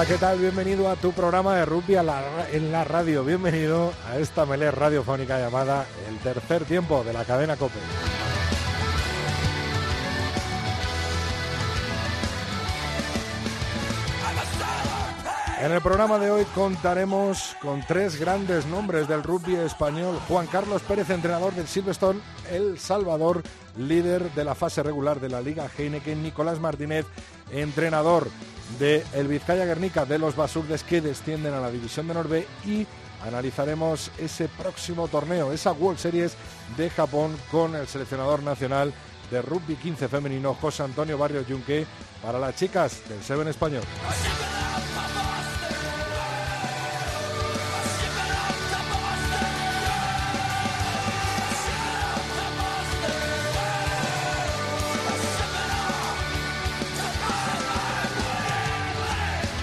Hola, ¿qué tal? Bienvenido a tu programa de rugby en la radio. Bienvenido a esta melé radiofónica llamada El Tercer Tiempo de la cadena COPE. En el programa de hoy contaremos con tres grandes nombres del rugby español. Juan Carlos Pérez, entrenador del Silverstone El Salvador, líder de la fase regular de la Liga Heineken. Nicolás Martínez, entrenador de el Vizcaya Guernica de los Basurdes que descienden a la División de Norbe y analizaremos ese próximo torneo, esa World Series de Japón con el seleccionador nacional de rugby 15 femenino José Antonio Barrio Yunque para las chicas del Seven español.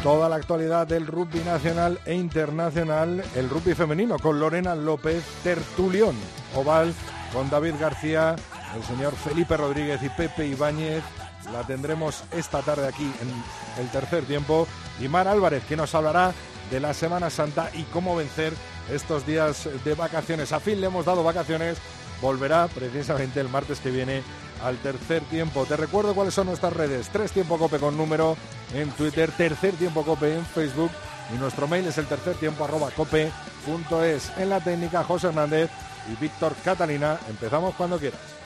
Toda la actualidad del rugby nacional e internacional, el rugby femenino con Lorena López Tertulión, Oval con David García, el señor Felipe Rodríguez y Pepe Ibáñez. La tendremos esta tarde aquí en el tercer tiempo. Y Mar Álvarez, que nos hablará de la Semana Santa y cómo vencer estos días de vacaciones. A fin le hemos dado vacaciones, volverá precisamente el martes que viene al tercer tiempo. Te recuerdo cuáles son nuestras redes. Tres Tiempo Cope con número en Twitter, Tercer Tiempo Cope en Facebook y nuestro mail es el tercer tiempo arroba cope punto es. En la técnica José Hernández y Víctor Catalina. Empezamos cuando quieras.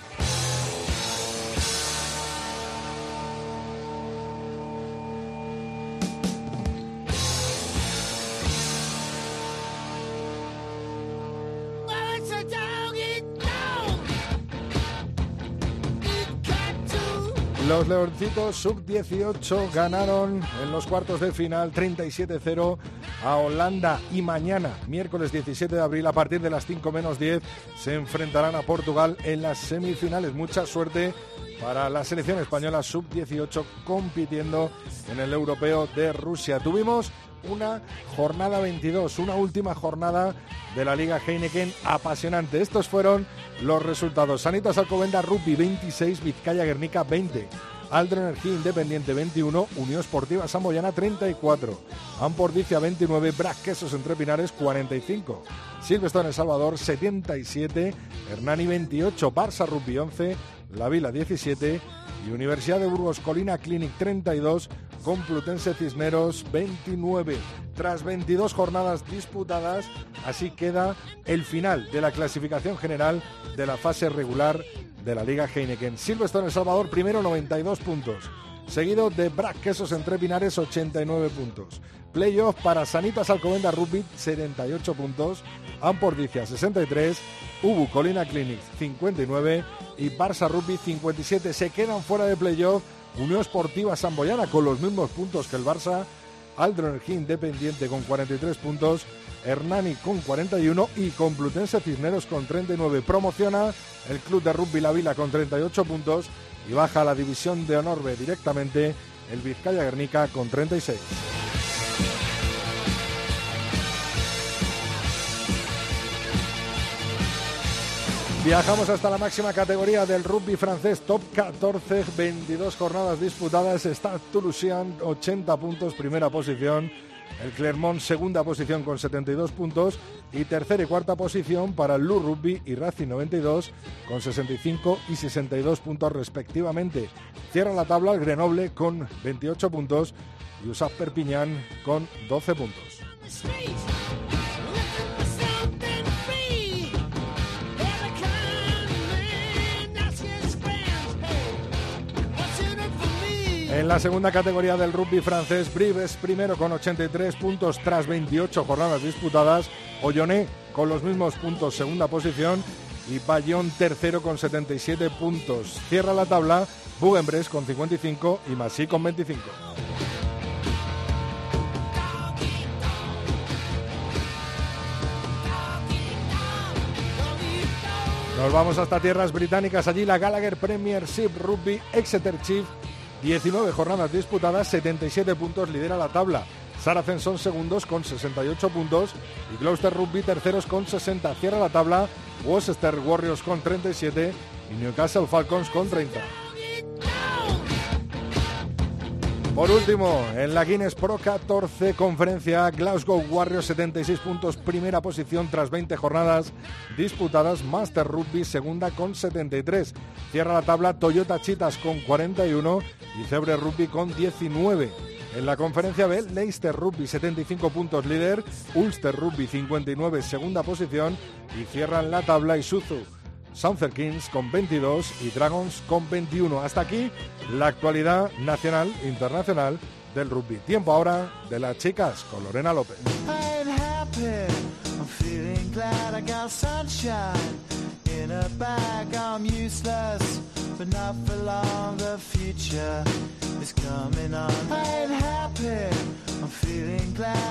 Los Leoncitos sub-18 ganaron en los cuartos de final 37-0 a Holanda y mañana, miércoles 17 de abril, a partir de las 5 menos 10, se enfrentarán a Portugal en las semifinales. Mucha suerte para la selección española sub-18 compitiendo en el europeo de Rusia. Tuvimos una jornada 22, una última jornada de la Liga Heineken apasionante. Estos fueron los resultados. Sanitas Alcobenda Rugby 26, Vizcaya Guernica 20. Aldro Energía Independiente 21, Unión Esportiva Samboyana 34, Ampordicia 29, Brac Quesos Entre Pinares 45, Silvestre El Salvador 77, Hernani 28, Barça Rugby 11, La Vila 17 y Universidad de Burgos Colina Clinic 32, Complutense Cisneros 29. Tras 22 jornadas disputadas, así queda el final de la clasificación general de la fase regular de la Liga Heineken. Silvestre El Salvador primero 92 puntos, seguido de Brac Quesos Entre Pinares 89 puntos. Playoff para Sanitas Alcobenda Rugby 78 puntos, Ampordicia 63, Ubu Colina Clinic 59 y Barça Rugby 57. Se quedan fuera de playoff. Unión Esportiva Samboyana con los mismos puntos que el Barça, Aldro Energía Independiente con 43 puntos, Hernani con 41 y Complutense Cisneros con 39. Promociona el Club de Rugby La Vila con 38 puntos. Y baja a la división de honor B directamente el Vizcaya Guernica con 36. Viajamos hasta la máxima categoría del rugby francés, top 14, 22 jornadas disputadas. Está Toulousain, 80 puntos, primera posición. El Clermont, segunda posición con 72 puntos. Y tercera y cuarta posición para el Lou Rugby y Racing 92 con 65 y 62 puntos respectivamente. Cierra la tabla el Grenoble con 28 puntos y USAP Perpignan con 12 puntos. En la segunda categoría del rugby francés, Brives primero con 83 puntos tras 28 jornadas disputadas, Olloné con los mismos puntos segunda posición y Bayón tercero con 77 puntos. Cierra la tabla Bugenbres con 55 y Masí con 25. Nos vamos hasta tierras británicas. Allí la Gallagher Premier Premiership Rugby Exeter Chief 19 jornadas disputadas, 77 puntos, lidera la tabla. Saracens son segundos con 68 puntos y Gloucester Rugby terceros con 60. Cierra la tabla Worcester Warriors con 37 y Newcastle Falcons con 30. Por último, en la Guinness Pro 14 conferencia, Glasgow Warriors 76 puntos, primera posición tras 20 jornadas disputadas, Master Rugby segunda con 73. Cierra la tabla Toyota Chitas con 41 y Cebre Rugby con 19. En la conferencia B, Leicester Rugby 75 puntos líder, Ulster Rugby 59 segunda posición y cierran la tabla Isuzu Southern Kings con 22 y Dragons con 21. Hasta aquí la actualidad nacional internacional del rugby. Tiempo ahora de las chicas con Lorena López.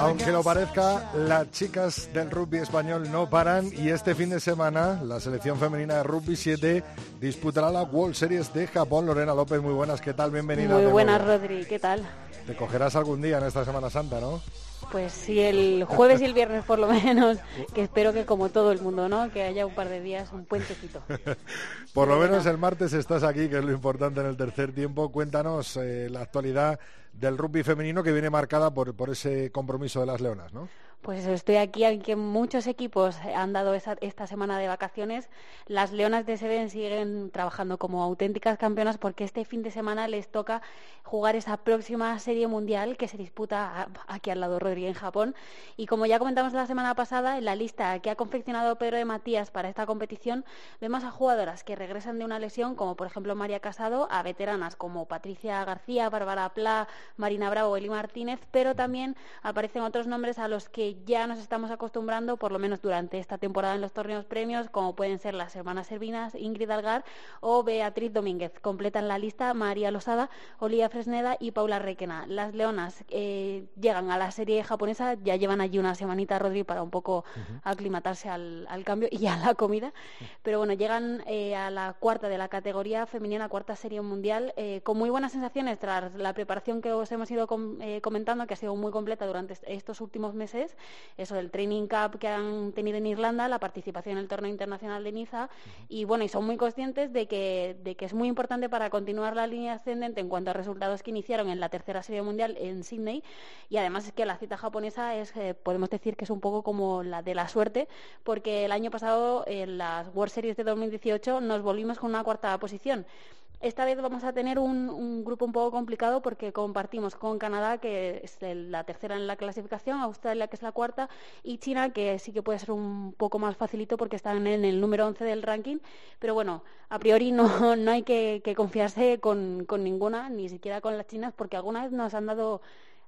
Aunque lo parezca, las chicas del rugby español no paran y este fin de semana la selección femenina de rugby 7 disputará la World Series de Japón. Lorena López, muy buenas, ¿qué tal? Bienvenida. Muy buenas, Rodri, ¿qué tal? Te cogerás algún día en esta Semana Santa, ¿no? Pues sí, el jueves y el viernes por lo menos, que espero que como todo el mundo, ¿no? Que haya un par de días, un puentecito. por lo menos el martes estás aquí, que es lo importante en el tercer tiempo. Cuéntanos eh, la actualidad del rugby femenino que viene marcada por, por ese compromiso de las leonas, ¿no? Pues estoy aquí, aunque muchos equipos han dado esta semana de vacaciones, las Leonas de Seden siguen trabajando como auténticas campeonas porque este fin de semana les toca jugar esa próxima serie mundial que se disputa aquí al lado Rodríguez en Japón. Y como ya comentamos la semana pasada, en la lista que ha confeccionado Pedro de Matías para esta competición, vemos a jugadoras que regresan de una lesión, como por ejemplo María Casado, a veteranas como Patricia García, Bárbara Pla, Marina Bravo, Eli Martínez, pero también aparecen otros nombres a los que ya nos estamos acostumbrando, por lo menos durante esta temporada en los torneos premios, como pueden ser las hermanas Servinas, Ingrid Algar o Beatriz Domínguez. Completan la lista María Losada, Olivia Fresneda y Paula Requena. Las leonas eh, llegan a la serie japonesa, ya llevan allí una semanita, Rodri, para un poco aclimatarse al, cambio y a la comida. Pero bueno, llegan eh, a la cuarta de la categoría femenina, cuarta serie mundial, eh, con muy buenas sensaciones tras la preparación que os hemos ido comentando, que ha sido muy completa durante estos últimos meses eso del Training Cup que han tenido en Irlanda, la participación en el torneo internacional de Niza. Y bueno, y son muy conscientes de que, de que es muy importante para continuar la línea ascendente en cuanto a resultados que iniciaron en la tercera serie mundial en Sydney. Y además es que la cita japonesa es, eh, podemos decir que es un poco como la de la suerte porque el año pasado en las World Series de 2018 nos volvimos con una cuarta posición. Esta vez vamos a tener un, grupo un poco complicado porque compartimos con Canadá, que es la tercera en la clasificación, Australia, que es la cuarta, y China, que sí que puede ser un poco más facilito porque están en el número 11 del ranking. Pero bueno, a priori no, no hay que, confiarse con, con ninguna, ni siquiera con las chinas, porque alguna vez nos han dado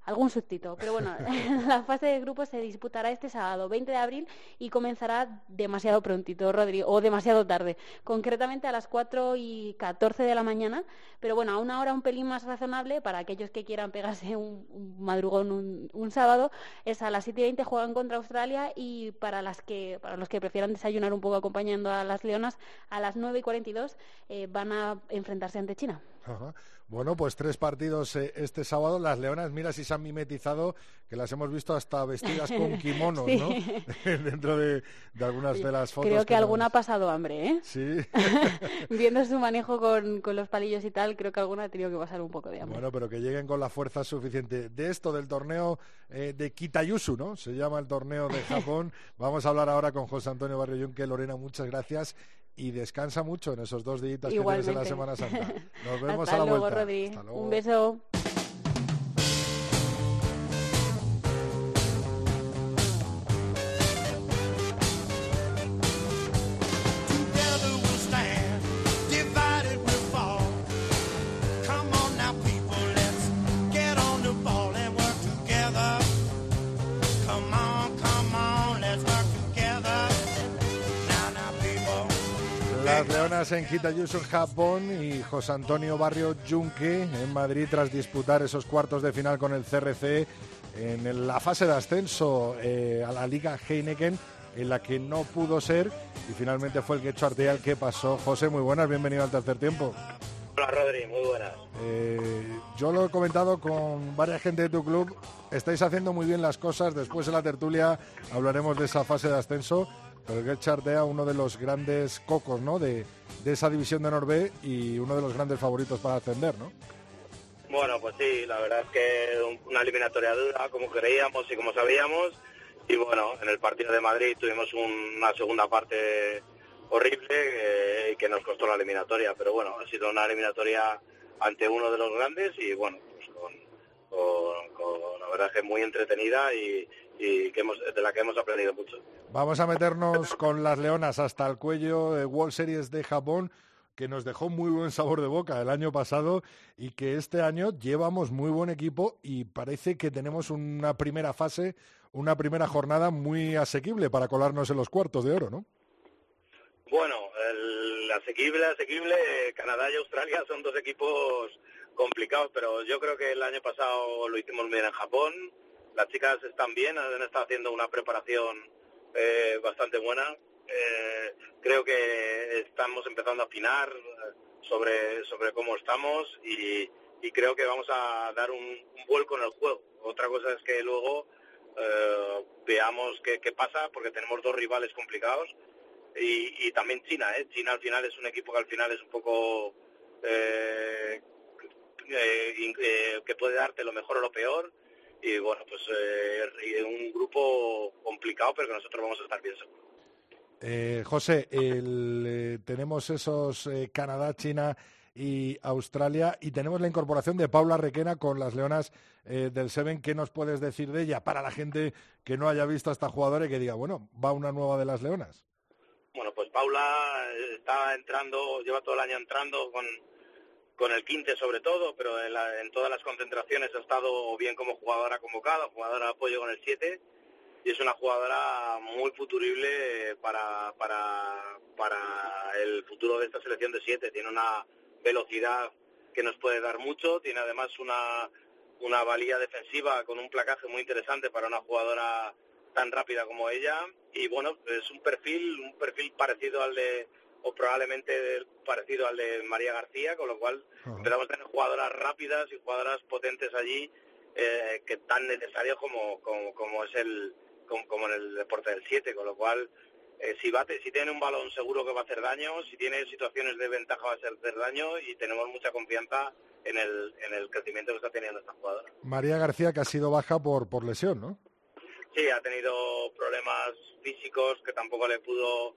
algún sustito. Pero bueno, la fase de grupos se disputará este sábado 20 de abril y comenzará demasiado prontito, Rodri, o demasiado tarde, concretamente a las 4 y 14 de la mañana, pero bueno, a una hora un pelín más razonable para aquellos que quieran pegarse un, madrugón un, sábado, es a las 7 y 20 juegan contra Australia y para, las que, para los que prefieran desayunar un poco acompañando a las leonas, a las 9 y 42 eh, van a enfrentarse ante China. Bueno, pues tres partidos eh, este sábado. Las leonas, mira si se han mimetizado, que las hemos visto hasta vestidas con kimonos, ¿no? Dentro de, algunas de las fotos. Creo que, alguna ha pasado hambre, ¿eh? Sí. Viendo su manejo con, los palillos y tal, creo que alguna ha tenido que pasar un poco de hambre. Bueno, pero que lleguen con la fuerza suficiente. De esto, del torneo eh, de Kitayusu, ¿no? Se llama el torneo de Japón. Vamos a hablar ahora con José Antonio Barrio que Lorena, muchas gracias y descansa mucho en esos dos días que tienes en la Semana Santa. Nos vemos a la vuelta. Hasta luego. Un beso. En Kitayusu, en Japón, y José Antonio Barrio Junque en Madrid tras disputar esos cuartos de final con el CRC en la fase de ascenso eh, a la Liga Heineken en la que no pudo ser y finalmente fue el que echó Artea el que pasó. José, muy buenas, bienvenido al tercer tiempo. Hola Rodri, muy buenas. Eh, yo lo he comentado con varias gente de tu club, estáis haciendo muy bien las cosas, después en la tertulia hablaremos de esa fase de ascenso, pero el Get Artea, uno de los grandes cocos ¿no? de, de esa división de Norbe y uno de los grandes favoritos para ascender, ¿no? Bueno, pues sí, la verdad es que una eliminatoria dura, como creíamos y como sabíamos. Y bueno, en el partido de Madrid tuvimos una segunda parte horrible eh, que nos costó la eliminatoria. Pero bueno, ha sido una eliminatoria ante uno de los grandes y bueno, pues con, la verdad que muy entretenida y, que hemos, de la que hemos aprendido mucho. Vamos a meternos con las leonas hasta el cuello de World Series de Japón que nos dejó muy buen sabor de boca el año pasado y que este año llevamos muy buen equipo y parece que tenemos una primera fase, una primera jornada muy asequible para colarnos en los cuartos de oro, ¿no? Bueno, el asequible, asequible, Canadá y Australia son dos equipos complicados, pero yo creo que el año pasado lo hicimos bien en Japón. Las chicas están bien, han estado haciendo una preparación eh, bastante buena eh, creo que estamos empezando a afinar eh, sobre, sobre cómo estamos y, creo que vamos a dar un, vuelco en el juego. Otra cosa es que luego eh, veamos qué, pasa, porque tenemos dos rivales complicados y, también China. ¿eh? China al final es un equipo que al final es un poco eh, que puede darte lo mejor o lo peor y bueno, pues un grupo complicado, pero que nosotros vamos a estar bien seguros. Eh, José, eh, tenemos esos eh, Canadá, China y Australia y tenemos la incorporación de Paula Requena con las Leonas del Seven. ¿Qué nos puedes decir de ella para la gente que no haya visto a esta jugadora y que diga, bueno, va una nueva de las Leonas? Bueno, pues Paula está entrando, lleva todo el año entrando con, con el quinte sobre todo, pero en, en todas las concentraciones ha estado bien como jugadora convocada, jugadora de apoyo con el 7 y es una jugadora muy futurible para, para, para el futuro de esta selección de siete. Tiene una velocidad que nos puede dar mucho, tiene además una, una valía defensiva con un placaje muy interesante para una jugadora tan rápida como ella y bueno, es un perfil, un perfil parecido al de o probablemente parecido al de María García, con lo cual empezamos a tener jugadoras rápidas y jugadoras potentes allí eh, que tan necesarios como, como es el, como, en el deporte del 7, con lo cual eh, si, bate, si tiene un balón seguro que va a hacer daño, si tiene situaciones de ventaja va a hacer daño y tenemos mucha confianza en el, en el crecimiento que está teniendo esta jugadora. María García que ha sido baja por, por lesión, ¿no? Sí, ha tenido problemas físicos que tampoco le pudo,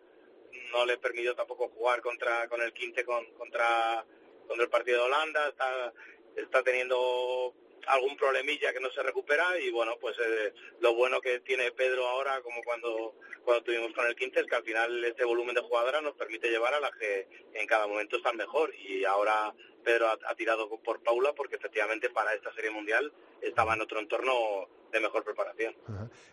no le permitió tampoco jugar contra con el 15 con, contra, contra el partido de Holanda, está, está teniendo algún problemilla que no se recupera y bueno, pues eh, lo bueno que tiene Pedro ahora, como cuando, cuando tuvimos con el 15, es que al final este volumen de jugadoras nos permite llevar a las que en cada momento están mejor. Y ahora Pedro ha, tirado por Paula porque efectivamente para esta serie mundial estaba en otro entorno de mejor preparación.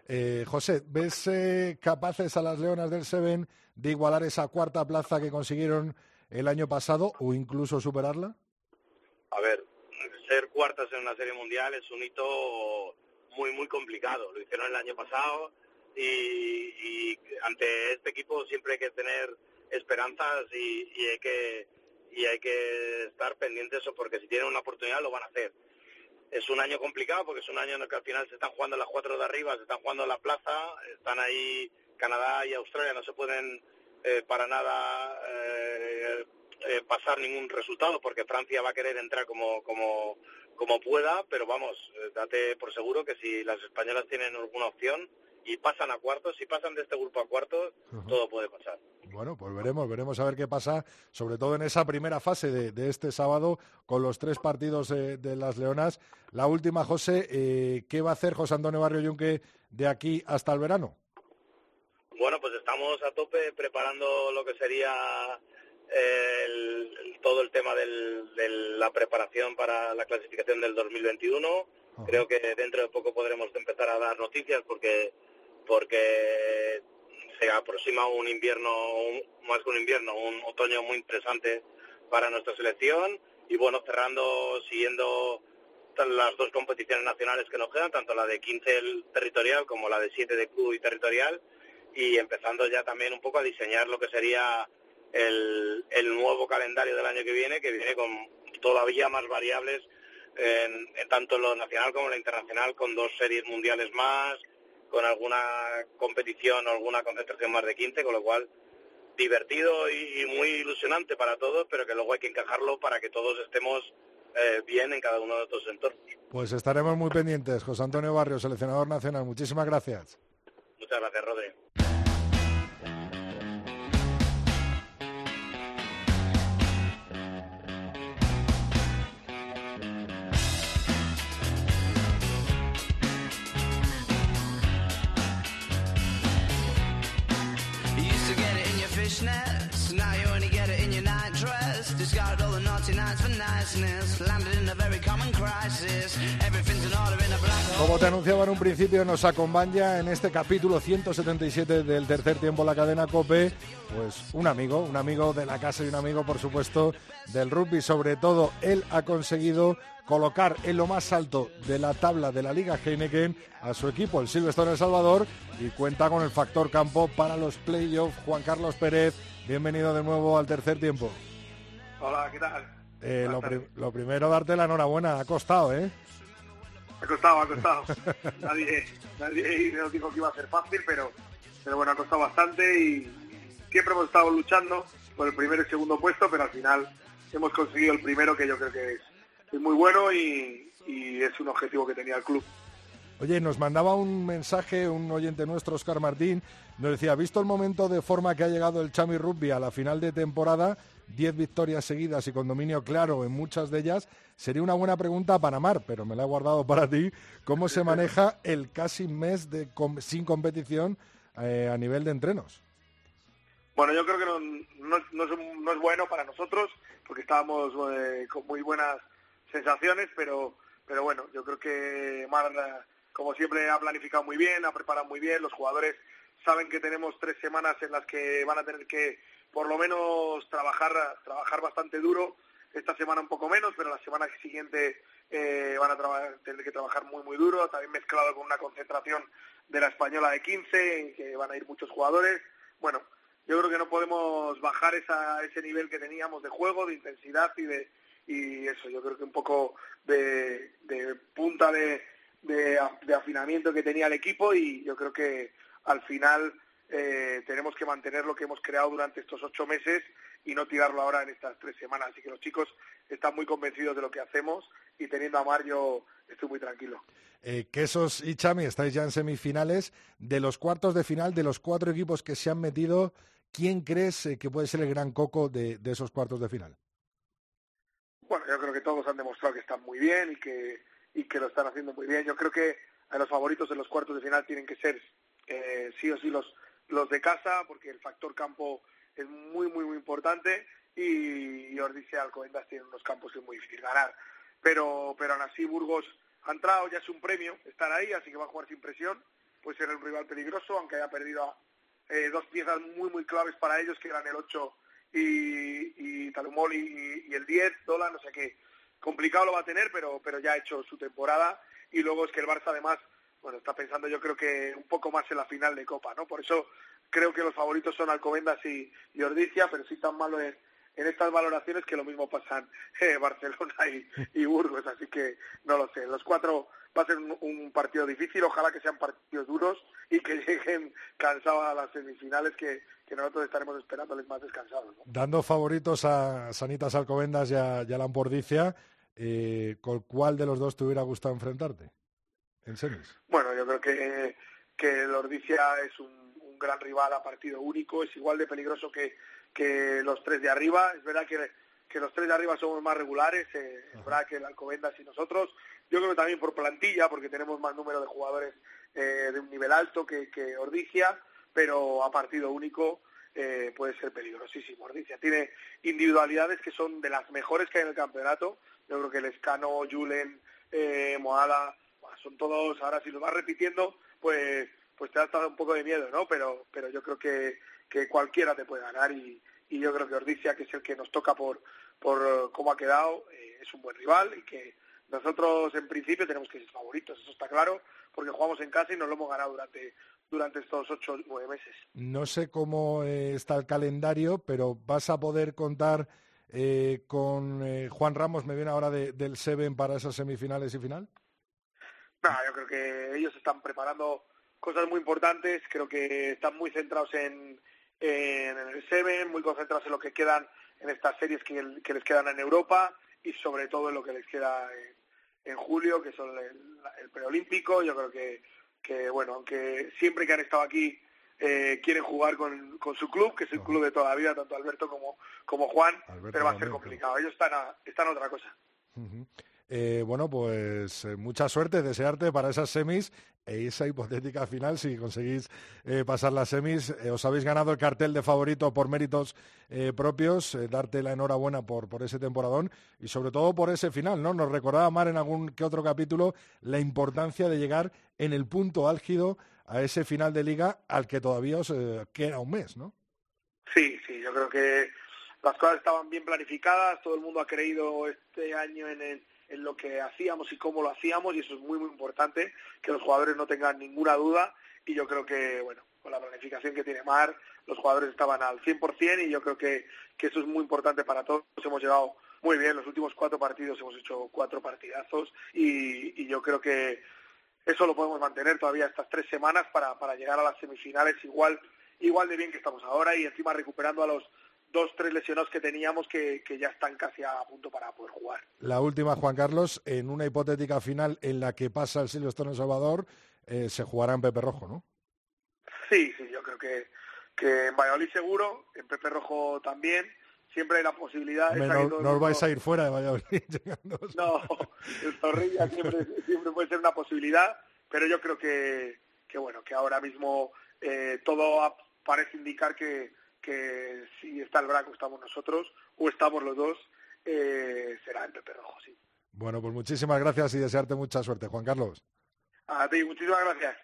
Eh, José, ¿ves eh, capaces a las Leonas del Seven de igualar esa cuarta plaza que consiguieron el año pasado o incluso superarla? A ver, ser cuartas en una serie mundial es un hito muy, muy complicado. Lo hicieron el año pasado y, ante este equipo siempre hay que tener esperanzas y, hay que y hay que estar pendientes porque si tienen una oportunidad lo van a hacer. Es un año complicado porque es un año en el que al final se están jugando las cuatro de arriba, se están jugando la plaza, están ahí Canadá y Australia, no se pueden eh, para nada eh, eh, pasar ningún resultado porque Francia va a querer entrar como, como, como pueda, pero vamos, date por seguro que si las españolas tienen alguna opción y pasan a cuartos, si pasan de este grupo a cuartos, todo puede pasar. Bueno, pues veremos, veremos a ver qué pasa, sobre todo en esa primera fase de, este sábado con los tres partidos de las Leonas. La última, José, eh, ¿qué va a hacer José Antonio Barrio Yunque de aquí hasta el verano? Bueno, pues estamos a tope preparando lo que sería el, todo el tema de la preparación para la clasificación del 2021. Creo que dentro de poco podremos empezar a dar noticias porque porque se aproxima un invierno, más que un invierno, un otoño muy interesante para nuestra selección y bueno, cerrando, siguiendo las dos competiciones nacionales que nos quedan, tanto la de 15 territorial como la de 7 de club y territorial, y empezando ya también un poco a diseñar lo que sería el, el nuevo calendario del año que viene, que viene con todavía más variables en, tanto en lo nacional como en lo internacional, con dos series mundiales más, con alguna competición o alguna concentración más de 15, con lo cual divertido y, muy ilusionante para todos, pero que luego hay que encajarlo para que todos estemos eh, bien en cada uno de estos entornos. Pues estaremos muy pendientes. José Antonio Barrio, seleccionador nacional, muchísimas gracias. Muchas gracias, Rodri. Como te anunciaba en un principio, nos acompaña en este capítulo 177 del tercer tiempo la cadena COPE, pues un amigo, un amigo de la casa y un amigo, por supuesto, del rugby. Sobre todo, él ha conseguido colocar en lo más alto de la tabla de la Liga Heineken a su equipo, el Silverstone El Salvador, y cuenta con el factor campo para los playoffs. Juan Carlos Pérez, bienvenido de nuevo al tercer tiempo. Hola, ¿qué tal? Eh, lo, primero, darte la enhorabuena. Ha costado, ¿eh? Ha costado, ha costado. nadie, nadie nos dijo que iba a ser fácil, pero, pero bueno, ha costado bastante y siempre hemos estado luchando por el primer y segundo puesto, pero al final hemos conseguido el primero, que yo creo que es, muy bueno y, es un objetivo que tenía el club. Oye, nos mandaba un mensaje un oyente nuestro, Oscar Martín, nos decía, visto el momento de forma que ha llegado el Chami Rugby a la final de temporada, 10 victorias seguidas y con dominio claro en muchas de ellas, sería una buena pregunta para Mar, pero me la he guardado para ti. ¿Cómo se maneja el casi mes de sin competición eh, a nivel de entrenos? Bueno, yo creo que no, es, bueno para nosotros porque estábamos eh, con muy buenas sensaciones, pero, pero bueno, yo creo que Mar, como siempre, ha planificado muy bien, ha preparado muy bien, los jugadores saben que tenemos tres semanas en las que van a tener que por lo menos trabajar, trabajar bastante duro. Esta semana un poco menos, pero la semana siguiente eh, van a tener que trabajar muy, muy duro. También mezclado con una concentración de la española de 15, en que van a ir muchos jugadores. Bueno, yo creo que no podemos bajar esa, ese nivel que teníamos de juego, de intensidad y de y eso, yo creo que un poco de, punta de, afinamiento que tenía el equipo y yo creo que al final eh, tenemos que mantener lo que hemos creado durante estos ocho meses y no tirarlo ahora en estas tres semanas. Así que los chicos están muy convencidos de lo que hacemos y teniendo a Mar yo estoy muy tranquilo. Eh, Quesos y Chami, estáis ya en semifinales. De los cuartos de final, de los cuatro equipos que se han metido, ¿quién crees eh, que puede ser el gran coco de, esos cuartos de final? Bueno, yo creo que todos han demostrado que están muy bien y que, y que lo están haciendo muy bien. Yo creo que a los favoritos en los cuartos de final tienen que ser eh, sí o sí los, los de casa, porque el factor campo es muy, muy, muy importante y, y Ordicia Alcobendas tienen unos campos que es muy difícil ganar. Pero, pero aún así Burgos ha entrado, ya es un premio estar ahí, así que va a jugar sin presión. Puede ser un rival peligroso, aunque haya perdido eh, dos piezas muy, muy claves para ellos, que eran el 8 y, y Talumol y, el 10, Dola, no sé qué. Complicado lo va a tener, pero, pero ya ha hecho su temporada. Y luego es que el Barça, además, bueno, está pensando yo creo que un poco más en la final de Copa, ¿no? Por eso creo que los favoritos son Alcobendas y, y Ordicia, pero sí tan malo en, en estas valoraciones que lo mismo pasan eh, Barcelona y, Burgos, así que no lo sé. Los cuatro va a ser un, partido difícil, ojalá que sean partidos duros y que lleguen cansados a las semifinales que, nosotros estaremos esperándoles más descansados. Dando favoritos a Sanitas Alcobendas y a, y Lampordicia, eh, ¿con cuál de los dos te hubiera gustado enfrentarte? Bueno, yo creo que, que el Ordicia es un, gran rival a partido único, es igual de peligroso que, que los tres de arriba. Es verdad que, que los tres de arriba somos más regulares, eh, es verdad que el Alcobendas y nosotros. Yo creo que también por plantilla, porque tenemos más número de jugadores eh, de un nivel alto que, que Ordicia, pero a partido único eh, puede ser peligrosísimo. Ordicia tiene individualidades que son de las mejores que hay en el campeonato. Yo creo que el Escano, Julen, eh, Moala, son todos, ahora si lo vas repitiendo, pues pues te ha dado un poco de miedo, ¿no? Pero pero yo creo que, que cualquiera te puede ganar y, y yo creo que Ordicia, que es el que nos toca por, por cómo ha quedado, eh, es un buen rival y que nosotros en principio tenemos que ser favoritos, eso está claro, porque jugamos en casa y nos lo hemos ganado durante durante estos ocho o nueve meses. No sé cómo eh, está el calendario, pero vas a poder contar eh, con Juan Ramos, me viene ahora del Seven para esas semifinales y final. No, yo creo que ellos están preparando cosas muy importantes, creo que están muy centrados en, en el Seven, muy concentrados en lo que quedan en estas series que, les quedan en Europa y sobre todo en lo que les queda en, julio, que son el preolímpico. Yo creo que que bueno, aunque siempre que han estado aquí eh, quieren jugar con, con, su club, que es el club de toda la vida, tanto Alberto como, como Juan, pero va a ser complicado. Ellos están a, están otra cosa. Eh, bueno, pues eh, mucha suerte, desearte para esas semis e esa hipotética final, si conseguís eh, pasar las semis. os habéis ganado el cartel de favorito por méritos propios, darte la enhorabuena por, por ese temporadón y sobre todo por ese final, ¿no? Nos recordaba Mar en algún que otro capítulo la importancia de llegar en el punto álgido a ese final de liga al que todavía os queda un mes, ¿no? Sí, sí, yo creo que las cosas estaban bien planificadas, todo el mundo ha creído este año en el en lo que hacíamos y cómo lo hacíamos y eso es muy muy importante que los jugadores no tengan ninguna duda y yo creo que bueno con la planificación que tiene Mar los jugadores estaban al 100% y yo creo que, que eso es muy importante para todos. Hemos llegado muy bien los últimos cuatro partidos hemos hecho cuatro partidazos y, y yo creo que eso lo podemos mantener todavía estas tres semanas para, para llegar a las semifinales igual igual de bien que estamos ahora y encima recuperando a los dos, tres lesionados que teníamos que, ya están casi a punto para poder jugar. La última, Juan Carlos, en una hipotética final en la que pasa el Silvestre en Salvador, eh, se jugará en Pepe Rojo, ¿no? Sí, sí, yo creo que, que en Valladolid seguro, en Pepe Rojo también. Siempre hay la posibilidad... no, no os vais a ir fuera de Valladolid. no, el Zorrilla siempre, siempre puede ser una posibilidad, pero yo creo que, que bueno, que ahora mismo eh, todo parece indicar que, que si está el Braco estamos nosotros o estamos los dos, eh, será el Pepe Rojo, sí. Bueno, pues muchísimas gracias y desearte mucha suerte, Juan Carlos. A ti, muchísimas gracias.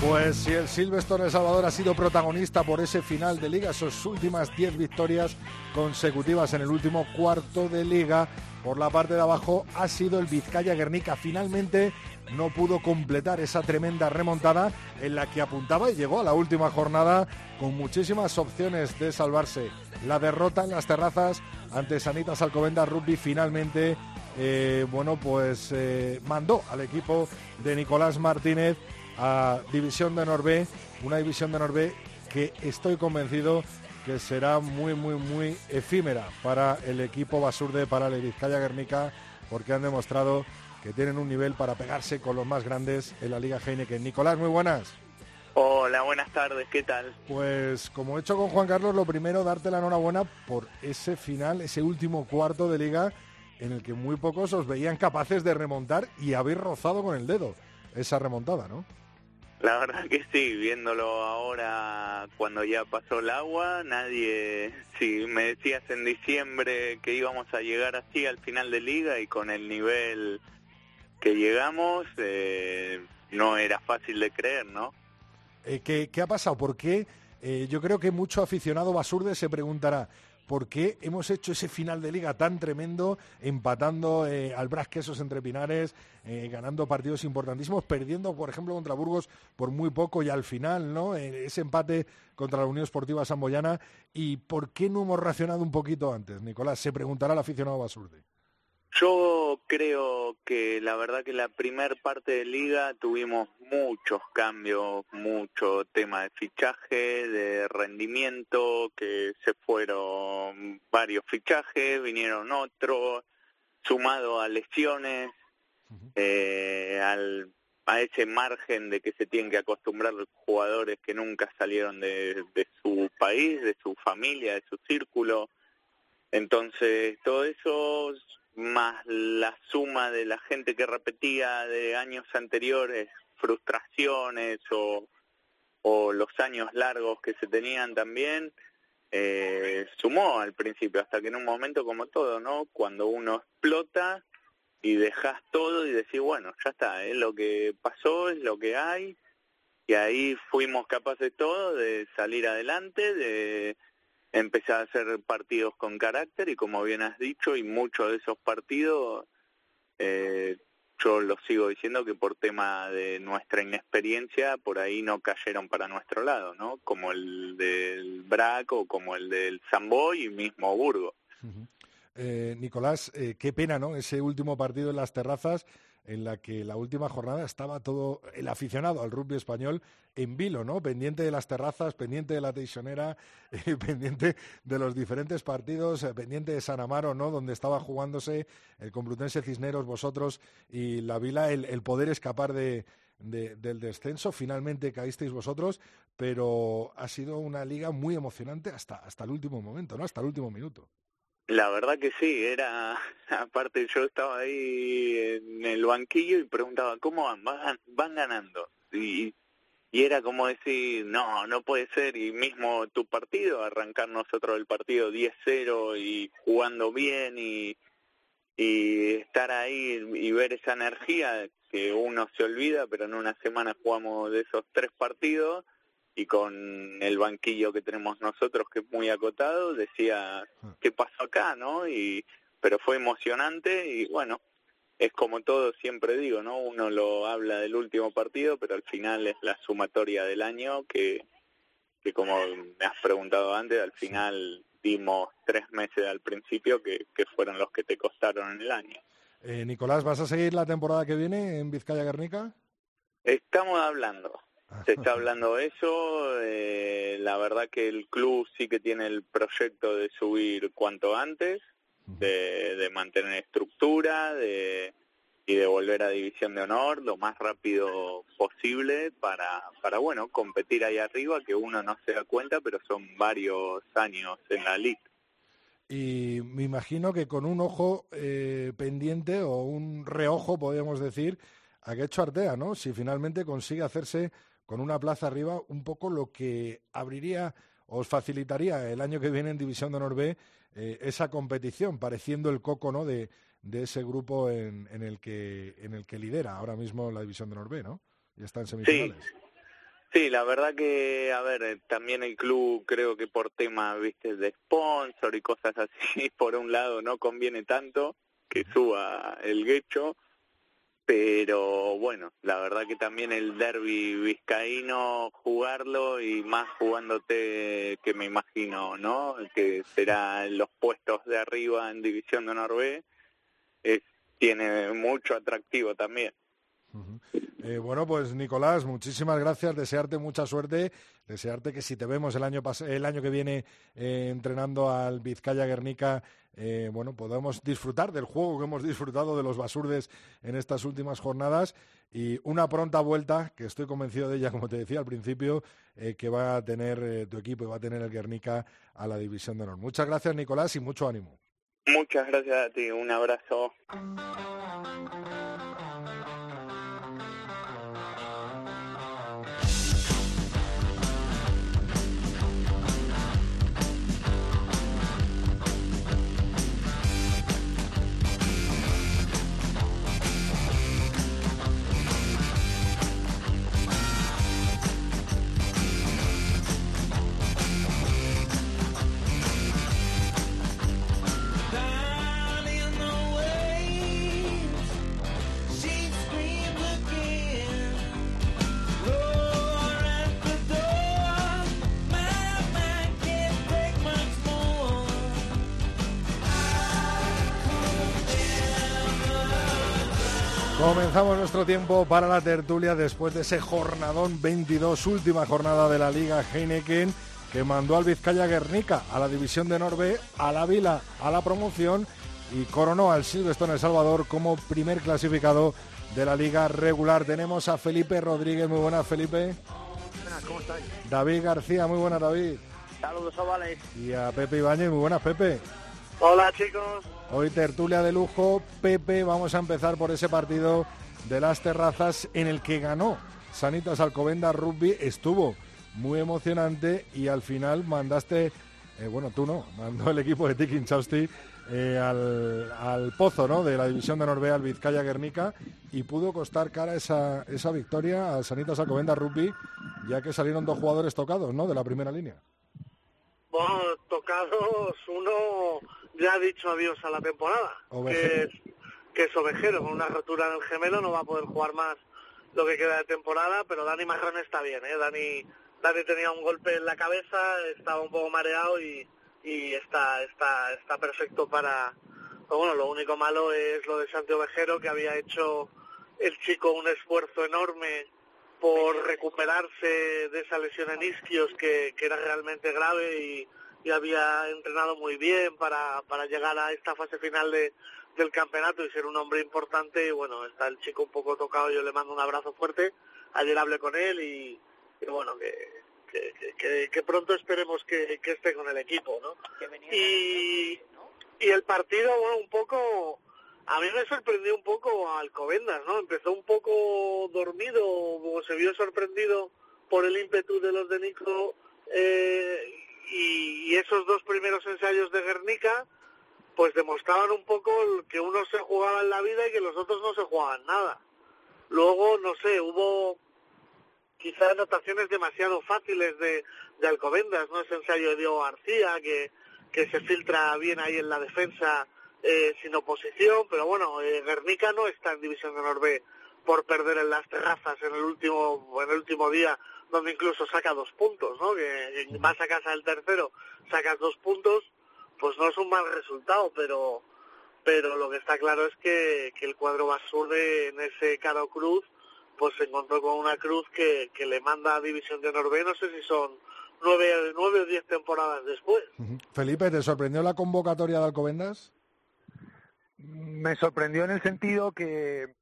Pues si el Silverstone El Salvador ha sido protagonista por ese final de liga, sus últimas 10 victorias consecutivas en el último cuarto de liga, por la parte de abajo ha sido el Vizcaya Guernica. Finalmente no pudo completar esa tremenda remontada en la que apuntaba y llegó a la última jornada con muchísimas opciones de salvarse. La derrota en las terrazas ante Sanitas Alcobendas Rugby finalmente, eh, bueno, pues eh, mandó al equipo de Nicolás Martínez a División de Norbe, una División de Norbe que estoy convencido que será muy, muy, muy efímera para el equipo Basurde, para el Vizcaya Guernica, porque han demostrado que tienen un nivel para pegarse con los más grandes en la Liga Heineken. Nicolás, muy buenas. Hola, buenas tardes, ¿qué tal? Pues como he hecho con Juan Carlos, lo primero, darte la enhorabuena por ese final, ese último cuarto de liga en el que muy pocos os veían capaces de remontar y habéis rozado con el dedo esa remontada, ¿no? La verdad que sí, viéndolo ahora cuando ya pasó el agua, nadie, si me decías en diciembre que íbamos a llegar así al final de liga y con el nivel que llegamos, eh, no era fácil de creer, ¿no? Eh, ¿qué, ¿qué, ha pasado? ¿Por qué? Eh, yo creo que mucho aficionado basurde se preguntará, por qué hemos hecho ese final de liga tan tremendo, empatando eh, al Brasquesos entre Pinares, eh, ganando partidos importantísimos, perdiendo, por ejemplo, contra Burgos por muy poco y al final, ¿no? Eh, ese empate contra la Unión Esportiva Samboyana. ¿Y por qué no hemos reaccionado un poquito antes, Nicolás? Se preguntará el aficionado Basurde. Yo creo que la verdad que la primer parte de liga tuvimos muchos cambios, mucho tema de fichaje, de rendimiento, que se fueron varios fichajes, vinieron otros, sumado a lesiones, eh, al, a ese margen de que se tienen que acostumbrar los jugadores que nunca salieron de, de su país, de su familia, de su círculo. Entonces, todo eso más la suma de la gente que repetía de años anteriores frustraciones o, o los años largos que se tenían también, eh, sumó al principio, hasta que en un momento como todo, ¿no? Cuando uno explota y dejas todo y decís, bueno, ya está, es lo que pasó, es lo que hay, y ahí fuimos capaces todos de salir adelante, de empezar a hacer partidos con carácter y como bien has dicho, y muchos de esos partidos eh, yo lo sigo diciendo que por tema de nuestra inexperiencia por ahí no cayeron para nuestro lado, ¿no? Como el del BRAC o como el del Samboy y mismo Burgo. Eh, Nicolás, eh, qué pena, ¿no? Ese último partido en las terrazas en la que la última jornada estaba todo el aficionado al rugby español en vilo, ¿no? Pendiente de las terrazas, pendiente de la teisionera, eh, pendiente de los diferentes partidos, eh, pendiente de San Amaro, ¿no? Donde estaba jugándose el Complutense Cisneros, vosotros y la Vila, el, poder escapar de, del descenso. Finalmente caísteis vosotros, pero ha sido una liga muy emocionante hasta, hasta el último momento, ¿no? Hasta el último minuto. La verdad que sí, era, aparte yo estaba ahí en el banquillo y preguntaba, ¿cómo van? Van, ganando. Y, y era como decir, no, no puede ser, y mismo tu partido, arrancar nosotros el partido 10-0 y jugando bien y, y estar ahí y ver esa energía que uno se olvida, pero en una semana jugamos de esos tres partidos y con el banquillo que tenemos nosotros que es muy acotado decía ah. qué pasó acá no y pero fue emocionante y bueno es como todo siempre digo no uno lo habla del último partido pero al final es la sumatoria del año que que como me has preguntado antes al final dimos tres meses al principio que, que fueron los que te costaron en el año. Eh, Nicolás vas a seguir la temporada que viene en Vizcaya Guernica estamos hablando se está hablando de eso, eh, la verdad que el club sí que tiene el proyecto de subir cuanto antes, de, mantener estructura de, y de volver a División de Honor lo más rápido posible para, para, bueno, competir ahí arriba, que uno no se da cuenta, pero son varios años en la liga. Y me imagino que con un ojo eh, pendiente o un reojo, podríamos decir, a que hecho Artea, ¿no? Si finalmente consigue hacerse con una plaza arriba, un poco lo que abriría os facilitaría el año que viene en División de Honor B eh, esa competición, pareciendo el coco ¿no? de, ese grupo en, el que, en el que lidera ahora mismo la División de Honor B, ¿no? Y está en semifinales. Sí. la verdad que, a ver, eh, también el club creo que por tema, viste, de sponsor y cosas así, por un lado no conviene tanto que suba el gecho, pero bueno, la verdad que también el derby vizcaíno jugarlo y más jugándote que me imagino, ¿no? Que será los puestos de arriba en División de Honor B, tiene mucho atractivo también. Eh, bueno, pues Nicolás, muchísimas gracias, desearte mucha suerte, desearte que si te vemos el año, el año que viene eh, entrenando al Vizcaya Guernica, eh, bueno, podamos disfrutar del juego que hemos disfrutado de los basurdes en estas últimas jornadas y una pronta vuelta, que estoy convencido de ella, como te decía al principio, que va a tener tu equipo y va a tener el Guernica a la División de Honor. Muchas gracias, Nicolás, y mucho ánimo. Muchas gracias a ti, un abrazo. Comenzamos nuestro tiempo para la tertulia después de ese jornadón 22, última jornada de la Liga Heineken, que mandó al Vizcaya Guernica a la División de Norbe, a la Vila a la promoción y coronó al Silvestre El Salvador como primer clasificado de la Liga regular. Tenemos a Felipe Rodríguez, muy buenas Felipe. Buenas, ¿cómo estáis? David García, muy buenas David. Saludos, chavales. Y a Pepe Ibañez, muy buenas Pepe. Hola chicos. Hoy tertulia de lujo. Pepe, vamos a empezar por ese partido de las terrazas en el que ganó Sanitas Alcobenda Rugby. Estuvo muy emocionante y al final mandaste eh, bueno, tú no, mandó el equipo de Tiki Chausti eh, al, al, pozo ¿no? de la división de Noruega, al Vizcaya Guernica, y pudo costar cara esa, esa victoria al Sanitas Alcobendas Rugby, ya que salieron dos jugadores tocados ¿no? de la primera línea. Bueno, tocados, uno ya ha dicho adiós a la temporada, que es, que es ovejero, con una rotura en el gemelo, no va a poder jugar más lo que queda de temporada, pero Dani Marrón está bien, ¿eh? Dani, Dani tenía un golpe en la cabeza, estaba un poco mareado y, y está, está, está perfecto para... bueno, lo único malo es lo de Santiago Ovejero, que había hecho el chico un esfuerzo enorme por recuperarse de esa lesión en isquios que, que era realmente grave y, y había entrenado muy bien para, para llegar a esta fase final de, del campeonato y ser un hombre importante y bueno, está el chico un poco tocado, yo le mando un abrazo fuerte, ayer hablé con él y, bueno, que, que, que, pronto esperemos que, que, esté con el equipo, ¿no? Y, y el partido, bueno, un poco, a mí me sorprendió un poco Alcobendas, ¿no? Empezó un poco dormido, se vio sorprendido por el ímpetu de los de Nico eh, y, y esos dos primeros ensayos de Guernica, pues demostraban un poco que uno se jugaba en la vida y que los otros no se jugaban nada. Luego, no sé, hubo quizás anotaciones demasiado fáciles de, de Alcobendas, ¿no? Ese ensayo de Diego García, que, que se filtra bien ahí en la defensa eh, sin oposición, pero bueno, eh, Guernica no está en División de Norbe por perder en las terrazas en el último en el último día donde incluso saca dos puntos, ¿no? Que, vas a casa del tercero, sacas dos puntos, pues no es un mal resultado, pero pero lo que está claro es que, que el cuadro Basurde en ese Caro Cruz pues se encontró con una cruz que, que le manda a División de Norbe, no sé si son nueve, nueve o diez temporadas después. Felipe, ¿te sorprendió la convocatoria de Alcobendas? Me sorprendió en el sentido que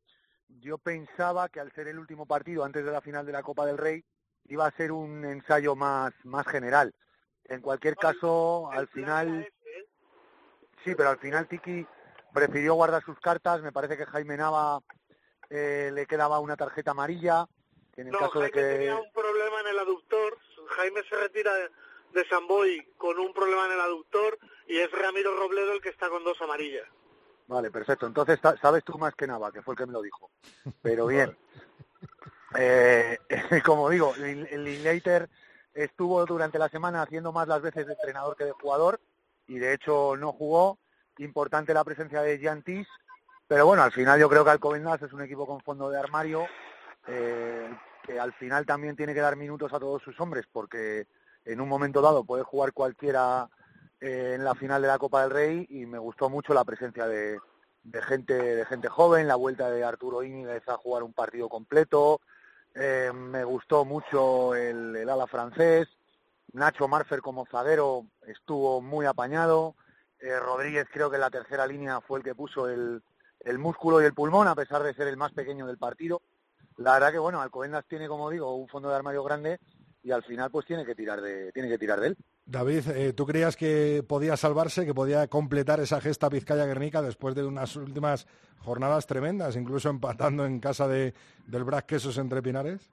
yo pensaba que al ser el último partido antes de la final de la Copa del Rey iba a ser un ensayo más, más general. En cualquier caso, al final... Sí, pero al final Tiki prefirió guardar sus cartas. Me parece que Jaime Nava eh, le quedaba una tarjeta amarilla. En el no, caso Jaime de que... tenía un problema en el aductor. Jaime se retira de, de San Boy con un problema en el aductor y es Ramiro Robledo el que está con dos amarillas. Vale, perfecto. Entonces sabes tú más que Nava, que fue el que me lo dijo. Pero bien. Eh, como digo, el Linklater estuvo durante la semana haciendo más las veces de entrenador que de jugador y de hecho no jugó. Importante la presencia de Giantis, pero bueno, al final yo creo que Alcobendas es un equipo con fondo de armario eh, que al final también tiene que dar minutos a todos sus hombres porque en un momento dado puede jugar cualquiera eh, en la final de la Copa del Rey y me gustó mucho la presencia de, de gente de gente joven, la vuelta de Arturo Íñiguez a jugar un partido completo, eh, me gustó mucho el, el, ala francés, Nacho Marfer como zaguero estuvo muy apañado, eh, Rodríguez creo que en la tercera línea fue el que puso el, el músculo y el pulmón, a pesar de ser el más pequeño del partido. La verdad que bueno, Alcobendas tiene, como digo, un fondo de armario grande y al final pues tiene que tirar de, tiene que tirar de él. David, eh, ¿tú creías que podía salvarse, que podía completar esa gesta Vizcaya-Guernica después de unas últimas jornadas tremendas, incluso empatando en casa de, del Brac Quesos entre Pinares?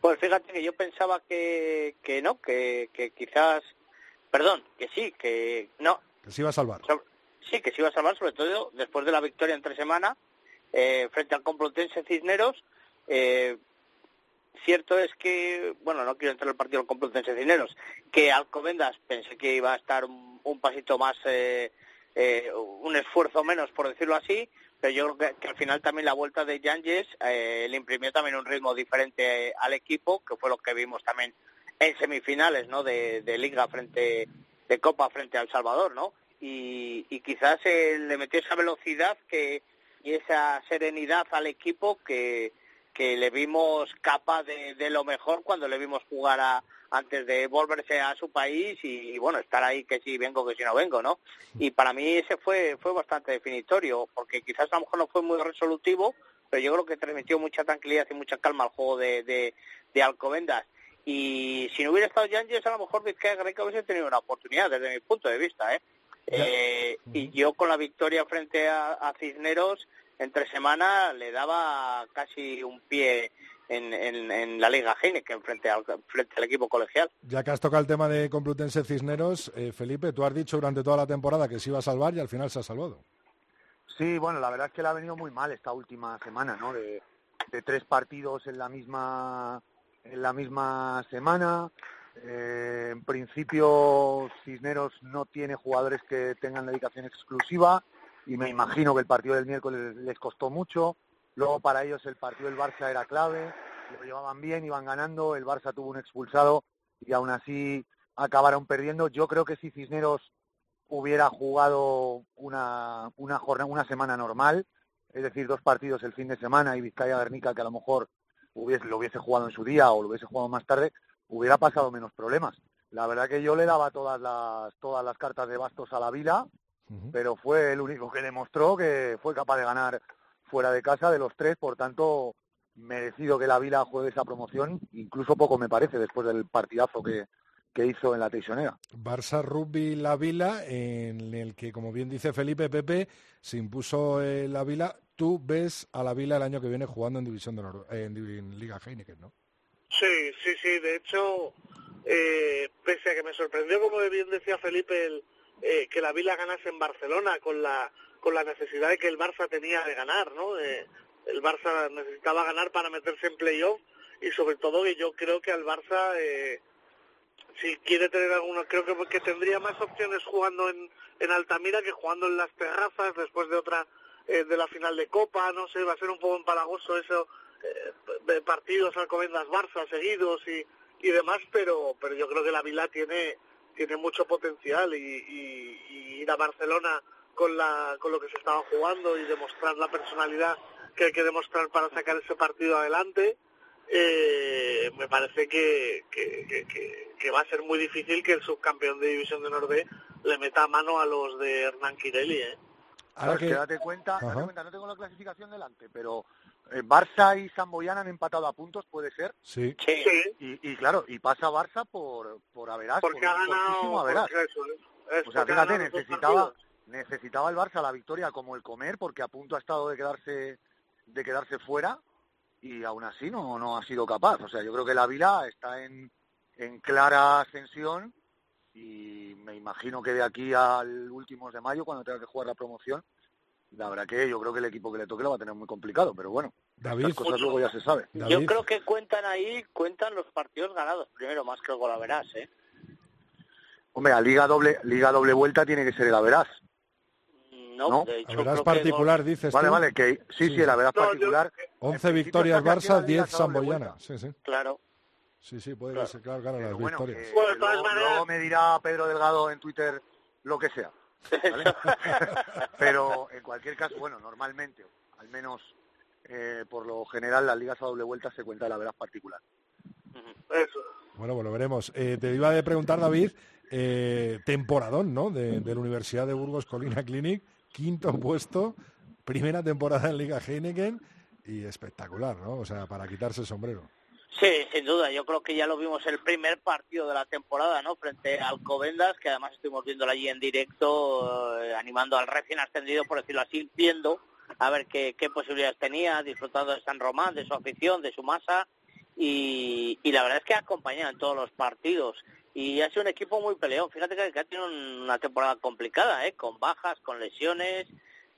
Pues fíjate que yo pensaba que, que no, que, que quizás, perdón, que sí, que no. Que se iba a salvar. So, sí, que se iba a salvar, sobre todo después de la victoria entre semana eh, frente al Complutense Cisneros. Eh, Cierto es que, bueno, no quiero entrar en el partido del Complutense Cisneros, que Alcobendas pensé que iba a estar un, un pasito más, eh, eh, un esfuerzo menos, por decirlo así, pero yo creo que, que al final también la vuelta de Yanges eh, le imprimió también un ritmo diferente al equipo, que fue lo que vimos también en semifinales, ¿no? De, de Liga frente, de Copa frente al Salvador, ¿no? Y, y quizás eh, le metió esa velocidad que y esa serenidad al equipo que que le vimos capaz de, de, lo mejor cuando le vimos jugar a, antes de volverse a su país y, y, bueno, estar ahí que si vengo, que si no vengo, ¿no? Y para mí ese fue, fue bastante definitorio, porque quizás a lo mejor no fue muy resolutivo, pero yo creo que transmitió mucha tranquilidad y mucha calma al juego de, de, de Alcobendas. Y si no hubiera estado Yanges, a lo mejor Vizcaya Greca hubiese tenido una oportunidad desde mi punto de vista, ¿eh? eh y yo con la victoria frente a, a Cisneros entre semana le daba casi un pie en, en, la Liga Heineken frente al, frente al equipo colegial. Ya que has tocado el tema de Complutense Cisneros, eh, Felipe, tú has dicho durante toda la temporada que se iba a salvar y al final se ha salvado. Sí, bueno, la verdad es que le ha venido muy mal esta última semana, ¿no? De, tres partidos en la misma en la misma semana. Eh, en principio, Cisneros no tiene jugadores que tengan dedicación exclusiva y me imagino que el partido del miércoles les costó mucho. Luego para ellos el partido del Barça era clave, lo llevaban bien, iban ganando, el Barça tuvo un expulsado y aún así acabaron perdiendo. Yo creo que si Cisneros hubiera jugado una, una, jornada, una semana normal, es decir, dos partidos el fin de semana y Vizcaya Guernica que a lo mejor hubiese, lo hubiese jugado en su día o lo hubiese jugado más tarde, hubiera pasado menos problemas. La verdad que yo le daba todas las, todas las cartas de bastos a la Vila, pero fue el único que demostró que fue capaz de ganar fuera de casa de los tres, por tanto, merecido que la Vila juegue esa promoción, incluso poco me parece después del partidazo que, que hizo en la Teixonera. Barça Rugby La Vila, en el que, como bien dice Felipe Pepe, se impuso eh, la Vila. Tú ves a la Vila el año que viene jugando en División de en, Liga Heineken, ¿no? Sí, sí, sí. De hecho, eh, pese a que me sorprendió, como bien decía Felipe, el, eh, que la Vila ganase en Barcelona con la con la necesidad de que el Barça tenía de ganar, ¿no? Eh, el Barça necesitaba ganar para meterse en playoff y sobre todo que yo creo que al Barça, eh, si quiere tener alguna, creo que, que tendría más opciones jugando en, en Altamira que jugando en las terrazas después de otra, eh, de la final de Copa, no sé, va a ser un poco empalagoso eso, de partidos Alcobendas Barça seguidos y, y demás, pero, pero yo creo que la Vila tiene, tiene mucho potencial y, y ir a Barcelona con, la, con lo que se estaba jugando y demostrar la personalidad que hay que demostrar para sacar ese partido adelante, eh, me parece que, que, va a ser muy difícil que el subcampeón de División de Norte le meta mano a los de Hernán Quirelli. ¿eh? Ahora que... date cuenta, date cuenta, no tengo la clasificación delante, pero Barça y Samboyana han empatado a puntos, ¿puede ser. Sí. sí. Y, claro, y pasa Barça por, por Averas, porque ha ganado, o sea, fíjate, necesitaba, necesitaba el Barça la victoria como el comer porque a punto ha estado de quedarse de quedarse fuera y aún así no, no ha sido capaz. O sea, yo creo que la Vila está en, en clara ascensión y me imagino que de aquí al último de mayo, cuando tenga que jugar la promoción, la verdad que yo creo que el equipo que le toque lo va a tener muy complicado, pero bueno, David, cosas luego ya se sabe. Yo creo que cuentan ahí, cuentan los partidos ganados primero, más que el golaveras, ¿eh? Hombre, a Liga doble, Liga doble vuelta tiene que ser el Averas. No, de hecho, particular, dices Vale, vale, que sí, sí, la verdad particular. 11 victorias Barça, 10 Samboyana. Sí, sí. Claro. Sí, sí, puede ser, claro, claro, las victorias. luego, me dirá Pedro Delgado en Twitter lo que sea. Pero en cualquier caso, bueno, normalmente, al menos eh, por lo general, las ligas a doble vuelta se cuenta de la verdad particular. Eso. Bueno, bueno, veremos. Eh, te iba a preguntar, David, eh, temporadón, ¿no? De, de, la Universidad de Burgos Colina Clinic quinto puesto, primera temporada en Liga Heineken y espectacular, ¿no? O sea, para quitarse el sombrero. Sí, sin duda. Yo creo que ya lo vimos el primer partido de la temporada, ¿no? Frente al Alcobendas, que además estuvimos viéndolo allí en directo, eh, animando al recién ascendido, por decirlo así, viendo a ver qué, posibilidades tenía, disfrutando de San Román, de su afición, de su masa. Y, y la verdad es que ha acompañado en todos los partidos y ha sido un equipo muy peleón. Fíjate que, ha tenido una temporada complicada, ¿eh? con bajas, con lesiones,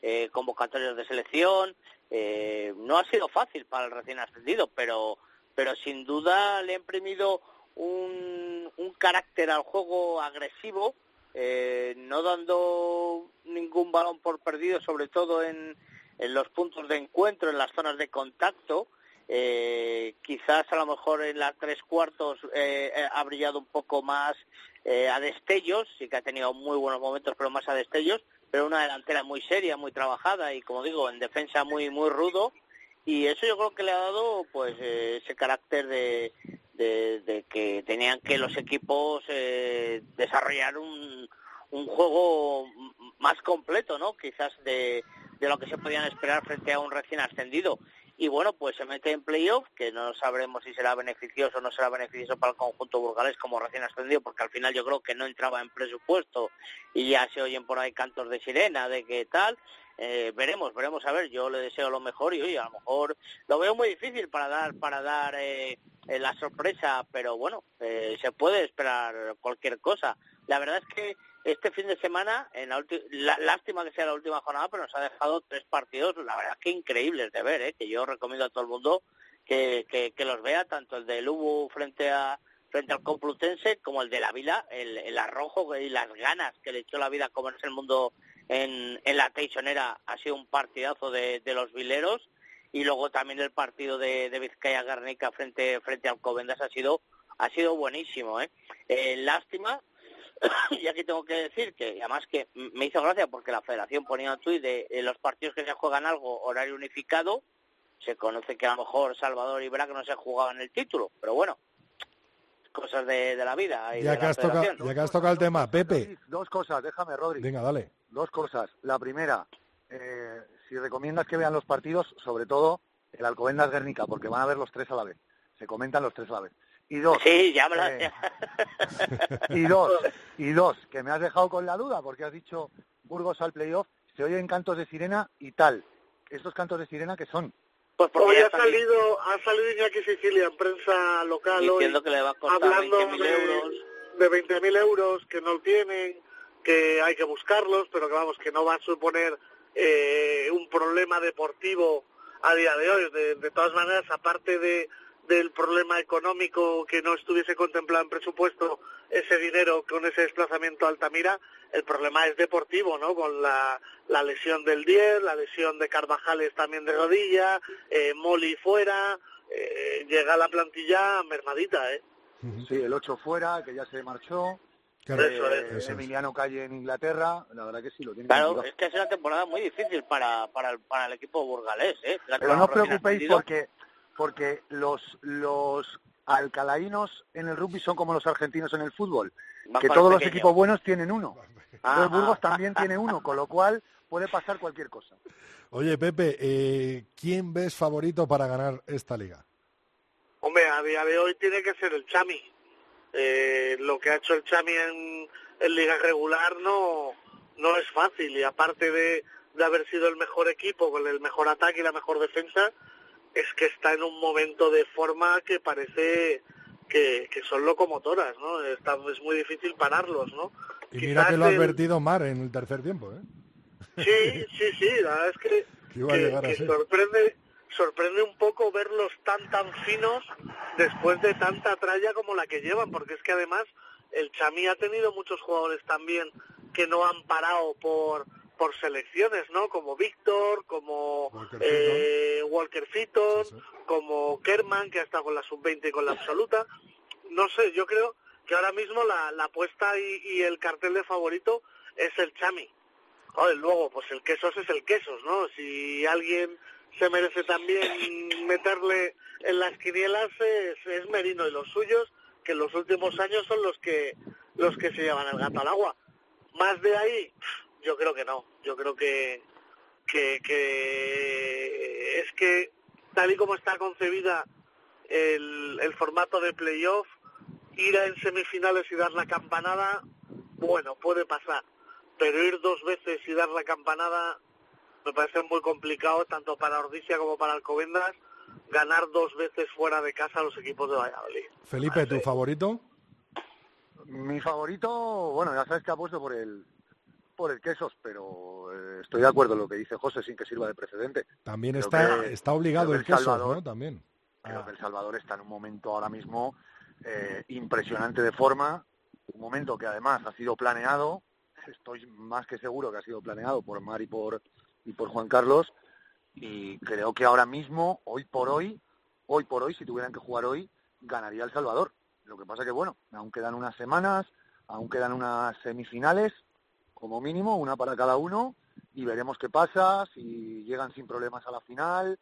eh, convocatorios de selección. Eh, no ha sido fácil para el recién ascendido, pero, pero sin duda le ha imprimido un, un carácter al juego agresivo, eh, no dando ningún balón por perdido, sobre todo en, en los puntos de encuentro, en las zonas de contacto. Eh, quizás a lo mejor en las tres cuartos eh, eh, ha brillado un poco más a destellos, sí que ha tenido muy buenos momentos, pero más a destellos, pero una delantera muy seria, muy trabajada y como digo, en defensa muy muy rudo y eso yo creo que le ha dado pues ese carácter de, de, que tenían que los equipos desarrollar un, un juego más completo, ¿no? Quizás de, de lo que se podían esperar frente a un recién ascendido y bueno, pues se mete en playoff, que no sabremos si será beneficioso o no será beneficioso para el conjunto burgalés como recién ascendido, porque al final yo creo que no entraba en presupuesto y ya se oyen por ahí cantos de sirena de que tal. Eh, veremos, veremos a ver, yo le deseo lo mejor y oye, a lo mejor lo veo muy difícil para dar, para dar eh, eh, la sorpresa, pero bueno, se puede esperar cualquier cosa. La verdad es que este fin de semana, en la, lástima que sea la última jornada, pero nos ha dejado tres partidos, la verdad que increíbles de ver, ¿eh? que yo recomiendo a todo el mundo que, que, los vea, tanto el de Lubu frente a frente al Complutense como el de la Vila, el, el arrojo y las ganas que le echó la vida como es el mundo en, en la Teixonera ha sido un partidazo de, de los vileros. Y luego también el partido de, de Vizcaya Garnica frente frente al Covendas ha sido ha sido buenísimo ¿eh? eh lástima y aquí tengo que decir que además que me hizo gracia porque la federación ponía un tuit de, los partidos que se juegan algo horario unificado se conoce que a lo mejor Salvador y Brac no se jugaban el título pero bueno cosas de, la vida ya, que has tocado, ya que has tocado el tema Pepe. Dos cosas déjame Rodri. Venga dale Dos cosas. La primera, eh, si recomiendas que vean los partidos, sobre todo el Alcobendas Guernica, porque van a ver los tres a la vez. Se comentan los tres a la vez. Y dos. Sí, ya me eh, y dos, y dos, que me has dejado con la duda, porque has dicho Burgos al playoff, se oyen cantos de sirena y tal. ¿Estos cantos de sirena qué son? Pues hoy ha salido, ha salido Iñaki Sicilia en prensa local hoy, que le va a costar hablando de, euros. de 20.000 euros que no tienen, que hay que buscarlos, pero que vamos, que no va a suponer eh, un problema deportivo a día de hoy. De, todas maneras, aparte de, del problema económico que no estuviese contemplado en presupuesto ese dinero con ese desplazamiento a Altamira, el problema es deportivo, ¿no? Con la, la lesión del 10, la lesión de Carvajales también de rodilla, eh, Moli fuera, eh, llega la plantilla mermadita, ¿eh? Sí, el 8 fuera, que ya se marchó. Emiliano Calle en Inglaterra, la verdad que sí lo tiene. Claro, es que es una temporada muy difícil para, para, el, para el equipo burgalés, ¿eh? Pero no os preocupéis porque, porque los, los alcalainos en el rugby son como los argentinos en el fútbol, que todos los equipos buenos tienen uno. Los Burgos también tiene uno, con lo cual puede pasar cualquier cosa. Oye, Pepe, eh, ¿quién ves favorito para ganar esta liga? Hombre, a día de hoy tiene que ser el Chami. Eh, lo que ha hecho el Chami en, liga regular no, no es fácil y aparte de, de haber sido el mejor equipo con el mejor ataque y la mejor defensa, es que está en un momento de forma que parece que, que son locomotoras, ¿no? Está, es muy difícil pararlos, ¿no? Y mira que lo ha advertido Mar en el tercer tiempo, ¿eh? Sí, sí, sí, la verdad es que, que sorprende, sorprende un poco verlos tan tan finos después de tanta tralla como la que llevan, porque es que además el Chami ha tenido muchos jugadores también que no han parado por por selecciones, ¿no? Como Víctor, como Walker Fitton, eh, como Kerman, que ha estado con la sub-20 y con la absoluta. No sé, yo creo que ahora mismo la, la apuesta y, el cartel de favorito es el Chami. luego, pues el Quesos es el Quesos, ¿no? Si alguien se merece también meterle en las quinielas es, Merino y los suyos, que en los últimos años son los que los que se llevan el gato al agua. Más de ahí, yo creo que no. Yo creo que, que, que es que tal y como está concebida el, el formato de playoff, ir a en semifinales y dar la campanada, bueno, puede pasar. Pero ir dos veces y dar la campanada me parece muy complicado tanto para Ordizia como para Alcobendas ganar dos veces fuera de casa a los equipos de Valladolid. Felipe, ¿tu favorito? Mi favorito, bueno, ya sabes que puesto por el por el quesos, pero eh, estoy de acuerdo en lo que dice José sin que sirva de precedente. También está, está obligado el, quesos, ¿no? También. Creo ah. que El Salvador está en un momento ahora mismo eh, impresionante de forma, un momento que además ha sido planeado, estoy más que seguro que ha sido planeado por Mar y por, y por Juan Carlos, y creo que ahora mismo, hoy por hoy, hoy por hoy, si tuvieran que jugar hoy, ganaría El Salvador. Lo que pasa que, bueno, aún quedan unas semanas, aún quedan unas semifinales, como mínimo, una para cada uno, y veremos qué pasa, si llegan sin problemas a la final,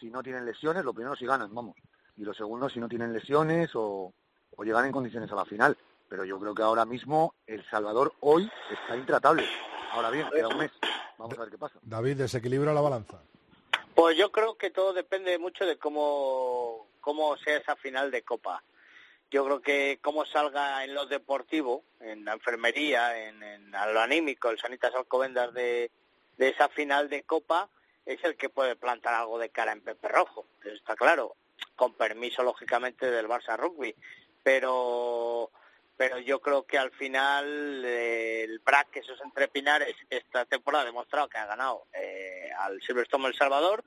si no tienen lesiones, lo primero si ganan, vamos, y lo segundo si no tienen lesiones o, o llegan en condiciones a la final. Pero yo creo que ahora mismo El Salvador hoy está intratable. Ahora bien, queda un mes. Vamos a ver qué pasa. David, desequilibra la balanza. Pues yo creo que todo depende mucho de cómo, cómo sea esa final de Copa. Yo creo que cómo salga en lo deportivo, en la enfermería, en, lo anímico, el Sanitas Alcobendas de, de esa final de Copa es el que puede plantar algo de cara en Pepe Rojo, eso está claro, con permiso lógicamente del Barça Rugby, pero pero yo creo que al final eh, el BRAC, esos entrepinares, esta temporada ha demostrado que ha ganado eh, al Silverstone El Salvador,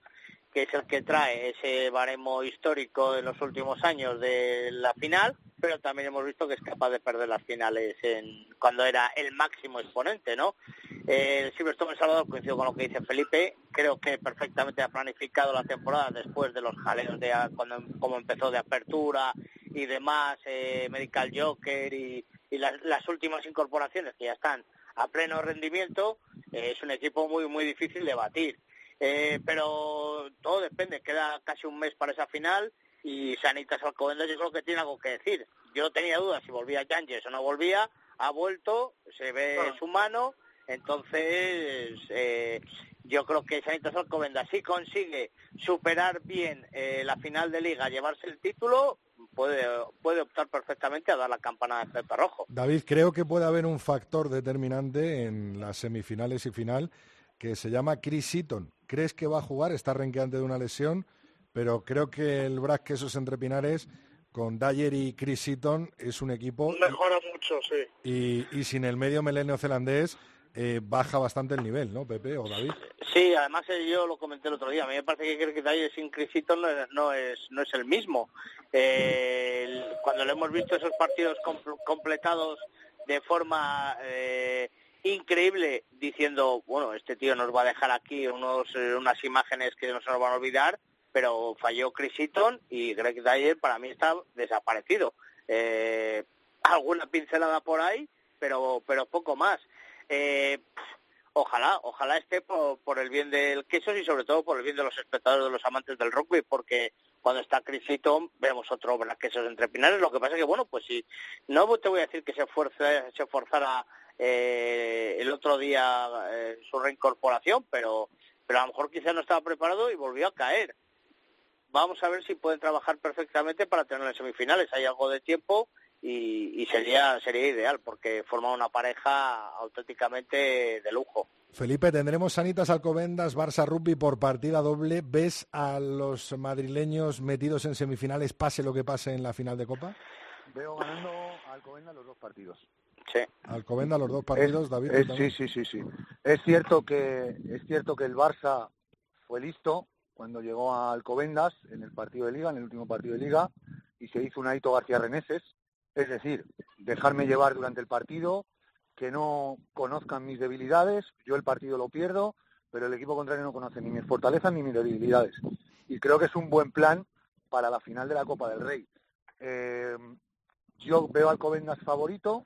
que es el que trae ese baremo histórico de los últimos años de la final, pero también hemos visto que es capaz de perder las finales en, cuando era el máximo exponente, ¿no? Eh, el Silverstone El Salvador, coincido con lo que dice Felipe, creo que perfectamente ha planificado la temporada después de los jaleos de cuando como empezó de apertura y demás, eh, Medical Joker y, las, últimas incorporaciones que ya están a pleno rendimiento, eh, es un equipo muy muy difícil de batir. Eh, pero todo depende, queda casi un mes para esa final y Sanitas Alcobendas yo creo que tiene algo que decir. Yo tenía dudas si volvía Yanges o no volvía, ha vuelto, se ve su mano, entonces eh, yo creo que Sanitas Alcobendas si consigue superar bien eh, la final de liga, llevarse el título, puede, puede optar perfectamente a dar la campana de Pepe Rojo. David, creo que puede haber un factor determinante en las semifinales y final que se llama Chris Eaton. ¿Crees que va a jugar? Está renqueante de una lesión, pero creo que el Brack Quesos Entre Pinares con Dyer y Chris Eaton es un equipo... Mejora mucho, sí. Y, sin el medio melenio neozelandés eh, baja bastante el nivel, ¿no, Pepe o David? Sí, además eh, yo lo comenté el otro día. A mí me parece que Dyer sin Chris Eaton no es, no es, el mismo. Eh, cuando lo hemos visto esos partidos completados de forma increíble diciendo, bueno, este tío nos va a dejar aquí unos, eh, unas imágenes que no se nos van a olvidar, pero falló Chris Eaton y Greg Dyer para mí está desaparecido. Eh, alguna pincelada por ahí, pero, pero poco más. Eh, ojalá, ojalá esté por, el bien del queso y sobre todo por el bien de los espectadores, de los amantes del rugby, porque cuando está Chris Eaton vemos otro quesos entre pinares. Lo que pasa es que, bueno, pues si no te voy a decir que se, fuerce, se forzara eh, el otro día eh, su reincorporación, pero, pero a lo mejor quizás no estaba preparado y volvió a caer. Vamos a ver si pueden trabajar perfectamente para tener en semifinales. Hay algo de tiempo y, sería sería ideal porque forma una pareja auténticamente de lujo. Felipe, tendremos Sanitas Alcobendas, Barça Rugby por partida doble. ¿Ves a los madrileños metidos en semifinales, pase lo que pase en la final de Copa? Veo ganando a Alcobendas los dos partidos. Sí. Alcomenda los dos partidos, David. sí, sí, sí, sí. Es cierto que es cierto que el Barça fue listo cuando llegó a Alcobendas en el partido de Liga, en el último partido de Liga, y se hizo un Aito García Reneses, es decir, dejarme llevar durante el partido, que no conozcan mis debilidades, yo el partido lo pierdo, pero el equipo contrario no conoce ni mis fortalezas ni mis debilidades. Y creo que es un buen plan para la final de la Copa del Rey. Eh, yo veo al Alcobendas favorito,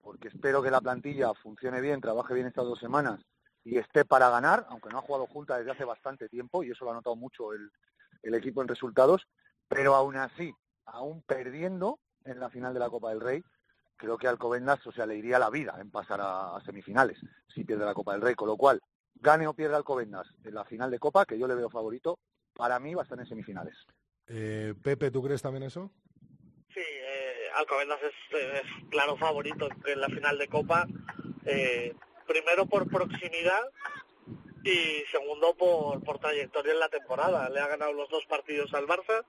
porque espero que la plantilla funcione bien, trabaje bien estas dos semanas y esté para ganar, aunque no ha jugado junta desde hace bastante tiempo y eso lo ha notado mucho el, equipo en resultados, pero aún así, aún perdiendo en la final de la Copa del Rey, creo que Alcobendas, o sea, le iría la vida en pasar a, semifinales si pierde la Copa del Rey, con lo cual, gane o pierda Alcobendas en la final de Copa, que yo le veo favorito, para mí va a estar en semifinales. Eh, Pepe, ¿tú crees también eso? Alcobendas es, claro favorito en la final de Copa, eh, primero por proximidad y segundo por, por trayectoria en la temporada. Le ha ganado los dos partidos al Barça,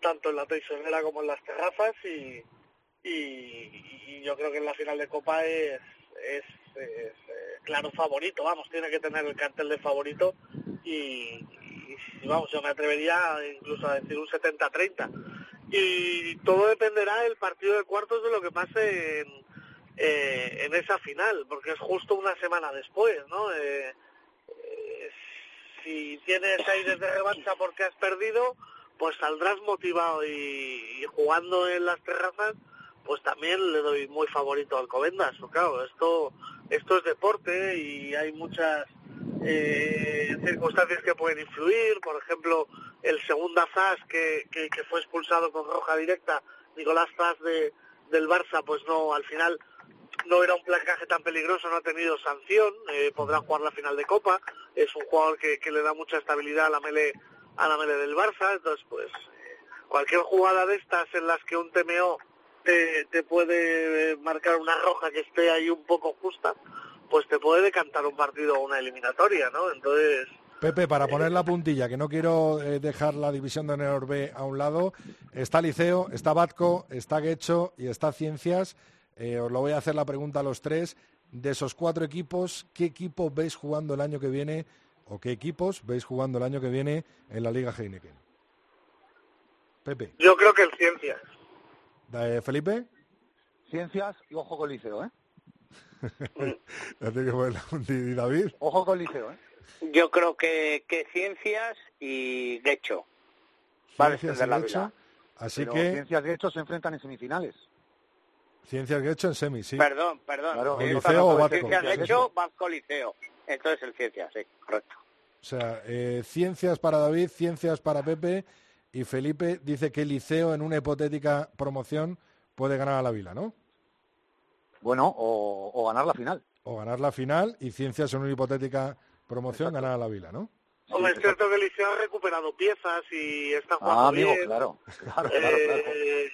tanto en la Teixonera como en las terrazas y, y, yo creo que en la final de Copa es, es, eh, claro favorito, vamos, tiene que tener el cartel de favorito y, y vamos, yo me atrevería incluso a decir un 70-30 y todo dependerá del partido de cuartos de lo que pase en, eh, en esa final, porque es justo una semana después, ¿no? Eh, eh, si tienes aires de revancha porque has perdido, pues saldrás motivado y, jugando en las terrazas, pues también le doy muy favorito al Covendas. Claro, esto, esto es deporte y hay muchas eh, circunstancias que pueden influir, por ejemplo, el segundo Zas que, fue expulsado con roja directa, Nicolás Zas de, del Barça, pues no, al final no era un placaje tan peligroso, no ha tenido sanción, eh, podrá jugar la final de Copa, es un jugador que, que le da mucha estabilidad a la mele, a la mele del Barça, entonces pues cualquier jugada de estas en las que un TMO te, te puede marcar una roja que esté ahí un poco justa, pues te puede decantar un partido o una eliminatoria, ¿no? Entonces... Pepe, para poner la puntilla, que no quiero eh, dejar la división de honor B a un lado, está Liceo, está Batco, está Guecho y está Ciencias. Eh, os lo voy a hacer la pregunta a los tres. De esos cuatro equipos, ¿qué equipo veis jugando el año que viene o qué equipos veis jugando el año que viene en la Liga Heineken? Pepe. Yo creo que el Ciencias. ¿Felipe? Ciencias y ojo con Liceo, ¿eh? ¿Y David? Ojo con Liceo, ¿eh? Yo creo que, que Ciencias y Gecho. Ciencias y Gecho. Así que... Ciencias y Gecho se enfrentan en semifinales. Ciencias Gecho en semis, sí. Perdón, perdón. Claro, Liceo o Vasco. Ciencias Gecho, Vasco Liceo. Entonces el Ciencias, sí, correcto. O sea, eh, Ciencias para David, Ciencias para Pepe y Felipe dice que Liceo en una hipotética promoción puede ganar a la Vila, ¿no? Bueno, o, ganar la final. O ganar la final y Ciencias en una hipotética promoción ganar a la Vila, ¿no? Hombre, es cierto que Liceo ha recuperado piezas y está jugando ah, amigo, claro, claro, claro, eh,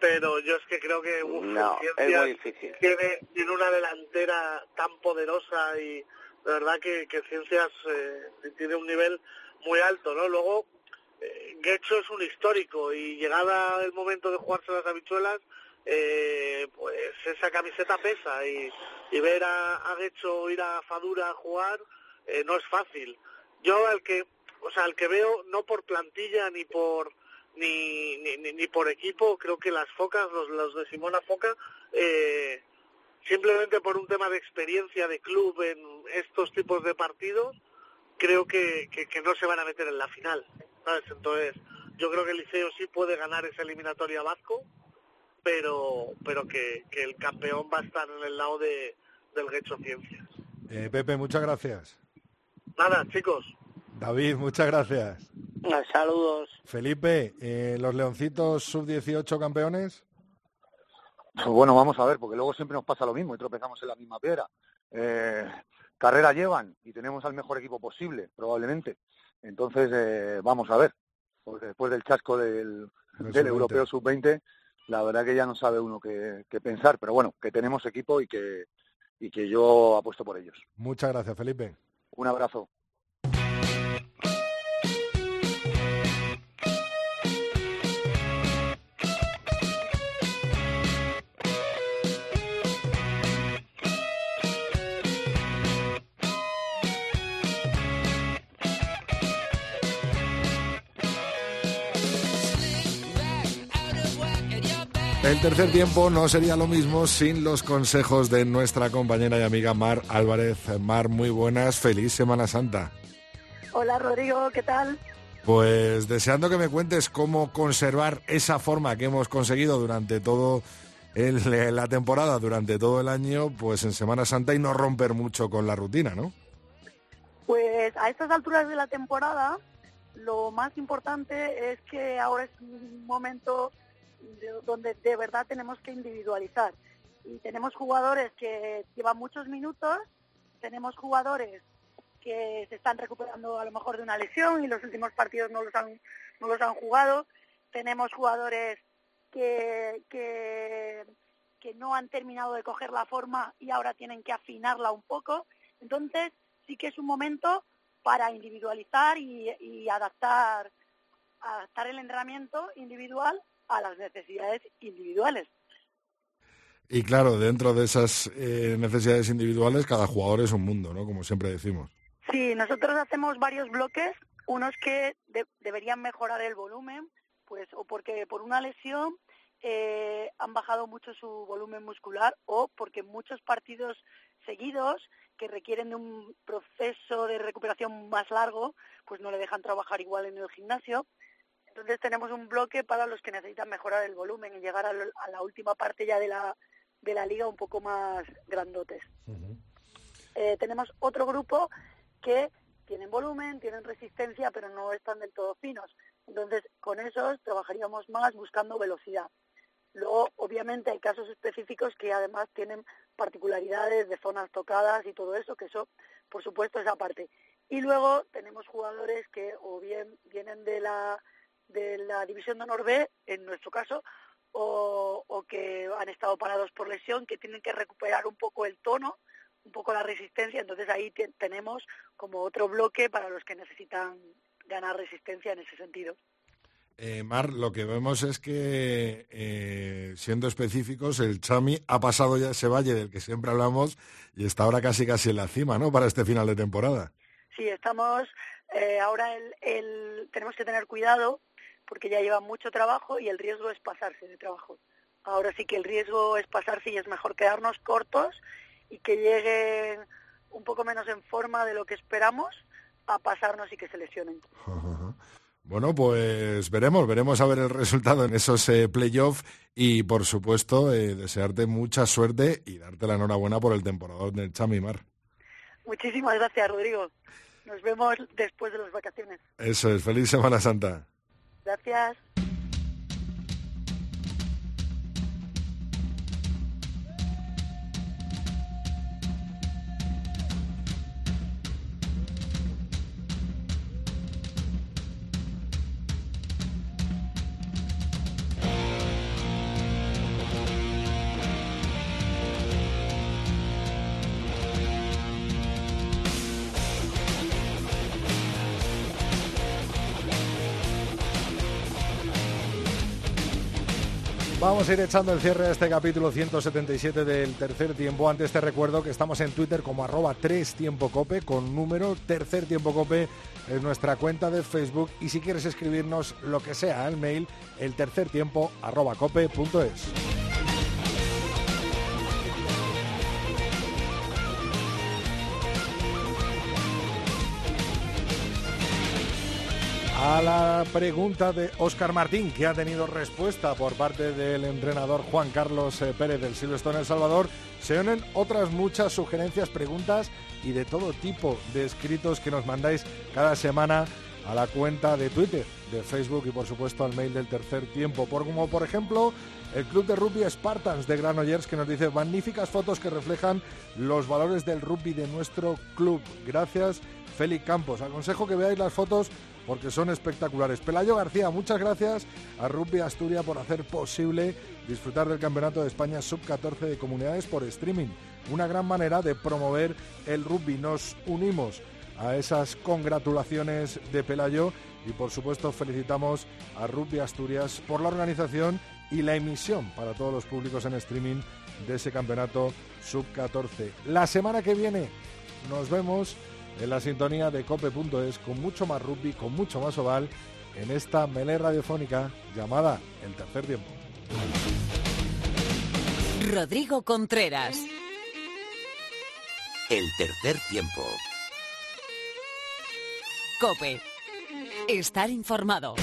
Pero yo es que creo que no, es muy difícil. Tiene, tiene una delantera tan poderosa y de verdad que, que Ciencias eh, tiene un nivel muy alto, ¿no? Luego, eh, es un histórico y llegada el momento de jugarse las habichuelas, eh, pues esa camiseta pesa y, y ver a, a ir a Fadura a jugar eh, no es fácil. Yo al que, o sea, al que veo no por plantilla ni por ni, ni, ni por equipo, creo que las focas, los, los de Simona Foca, eh, simplemente por un tema de experiencia de club en estos tipos de partidos, creo que, que, que no se van a meter en la final. ¿sabes? Entonces, yo creo que el Liceo sí puede ganar esa eliminatoria vasco, pero, pero que, que el campeón va a estar en el lado de, del Guecho Ciencias. Eh, Pepe, muchas gracias. Nada, chicos. David, muchas gracias. Saludos. Felipe, eh, ¿los Leoncitos sub-18 campeones? Pues bueno, vamos a ver, porque luego siempre nos pasa lo mismo y tropezamos en la misma piedra. Eh, carrera llevan y tenemos al mejor equipo posible, probablemente. Entonces, eh, vamos a ver. Porque después del chasco del, del Europeo Sub-20, la verdad que ya no sabe uno qué, qué, pensar. Pero bueno, que tenemos equipo y que, y que yo apuesto por ellos. Muchas gracias, Felipe. Un abrazo. El tercer tiempo no sería lo mismo sin los consejos de nuestra compañera y amiga Mar Álvarez. Mar, muy buenas, feliz Semana Santa. Hola Rodrigo, ¿qué tal? Pues deseando que me cuentes cómo conservar esa forma que hemos conseguido durante todo el, la temporada, durante todo el año, pues en Semana Santa y no romper mucho con la rutina, ¿no? Pues a estas alturas de la temporada, lo más importante es que ahora es un momento donde de verdad tenemos que individualizar. Y tenemos jugadores que llevan muchos minutos, tenemos jugadores que se están recuperando a lo mejor de una lesión y los últimos partidos no los han, no los han jugado, tenemos jugadores que, que, que no han terminado de coger la forma y ahora tienen que afinarla un poco. Entonces sí que es un momento para individualizar y, y adaptar, adaptar el entrenamiento individual a las necesidades individuales. Y claro, dentro de esas eh, necesidades individuales, cada jugador es un mundo, ¿no? Como siempre decimos. Sí, nosotros hacemos varios bloques, unos que deberían mejorar el volumen, pues o porque por una lesión eh, han bajado mucho su volumen muscular o porque muchos partidos seguidos que requieren de un proceso de recuperación más largo, pues no le dejan trabajar igual en el gimnasio. Entonces tenemos un bloque para los que necesitan mejorar el volumen y llegar a, la última parte ya de la, de la liga un poco más grandotes. eh, tenemos otro grupo que tienen volumen, tienen resistencia, pero no están del todo finos. Entonces, con esos trabajaríamos más buscando velocidad. Luego, obviamente, hay casos específicos que además tienen particularidades de zonas tocadas y todo eso, que eso, por supuesto, es aparte. Y luego tenemos jugadores que o bien vienen de la de la División de Honor B, en nuestro caso, o, que han estado parados por lesión, que tienen que recuperar un poco el tono un poco la resistencia, entonces ahí tenemos como otro bloque para los que necesitan ganar resistencia en ese sentido. Eh, Mar, lo que vemos es que, eh, siendo específicos, el Chami ha pasado ya ese valle del que siempre hablamos y está ahora casi casi en la cima, ¿no? Para este final de temporada. Sí, estamos eh, ahora el, tenemos que tener cuidado porque ya lleva mucho trabajo y el riesgo es pasarse de trabajo. Ahora sí que el riesgo es pasarse y es mejor quedarnos cortos y que lleguen un poco menos en forma de lo que esperamos a pasarnos y que se lesionen. Bueno, pues veremos, veremos a ver el resultado en esos eh, playoffs y por supuesto eh, desearte mucha suerte y darte la enhorabuena por el temporada del Chamimar. Muchísimas gracias, Rodrigo. Nos vemos después de las vacaciones. Eso es, feliz Semana Santa. Gracias. Vamos a ir echando el cierre a este capítulo 177 del tercer tiempo. Antes te recuerdo que estamos en Twitter como arroba 3 tiempo cope con número tercer tiempo cope en nuestra cuenta de Facebook y si quieres escribirnos lo que sea al mail el tercer tiempo arroba cope.es. A la pregunta de Óscar Martín, que ha tenido respuesta por parte del entrenador Juan Carlos eh, Pérez del Silvestre El Salvador, se unen otras muchas sugerencias, preguntas y de todo tipo de escritos que nos mandáis cada semana a la cuenta de Twitter, de Facebook y por supuesto al mail del tercer tiempo. Por, como por ejemplo el club de rugby Spartans de Granollers que nos dice magníficas fotos que reflejan los valores del rugby de nuestro club. Gracias, Félix Campos. Aconsejo que veáis las fotos porque son espectaculares. Pelayo García, muchas gracias a Rugby Asturias por hacer posible disfrutar del Campeonato de España Sub-14 de Comunidades por streaming. Una gran manera de promover el rugby. Nos unimos a esas congratulaciones de Pelayo y por supuesto felicitamos a Rugby Asturias por la organización y la emisión para todos los públicos en streaming de ese campeonato sub-14. La semana que viene nos vemos en la sintonía de cope.es con mucho más rugby, con mucho más oval en esta melé radiofónica llamada El Tercer Tiempo. Rodrigo Contreras. El Tercer Tiempo. Cope. Estar informado.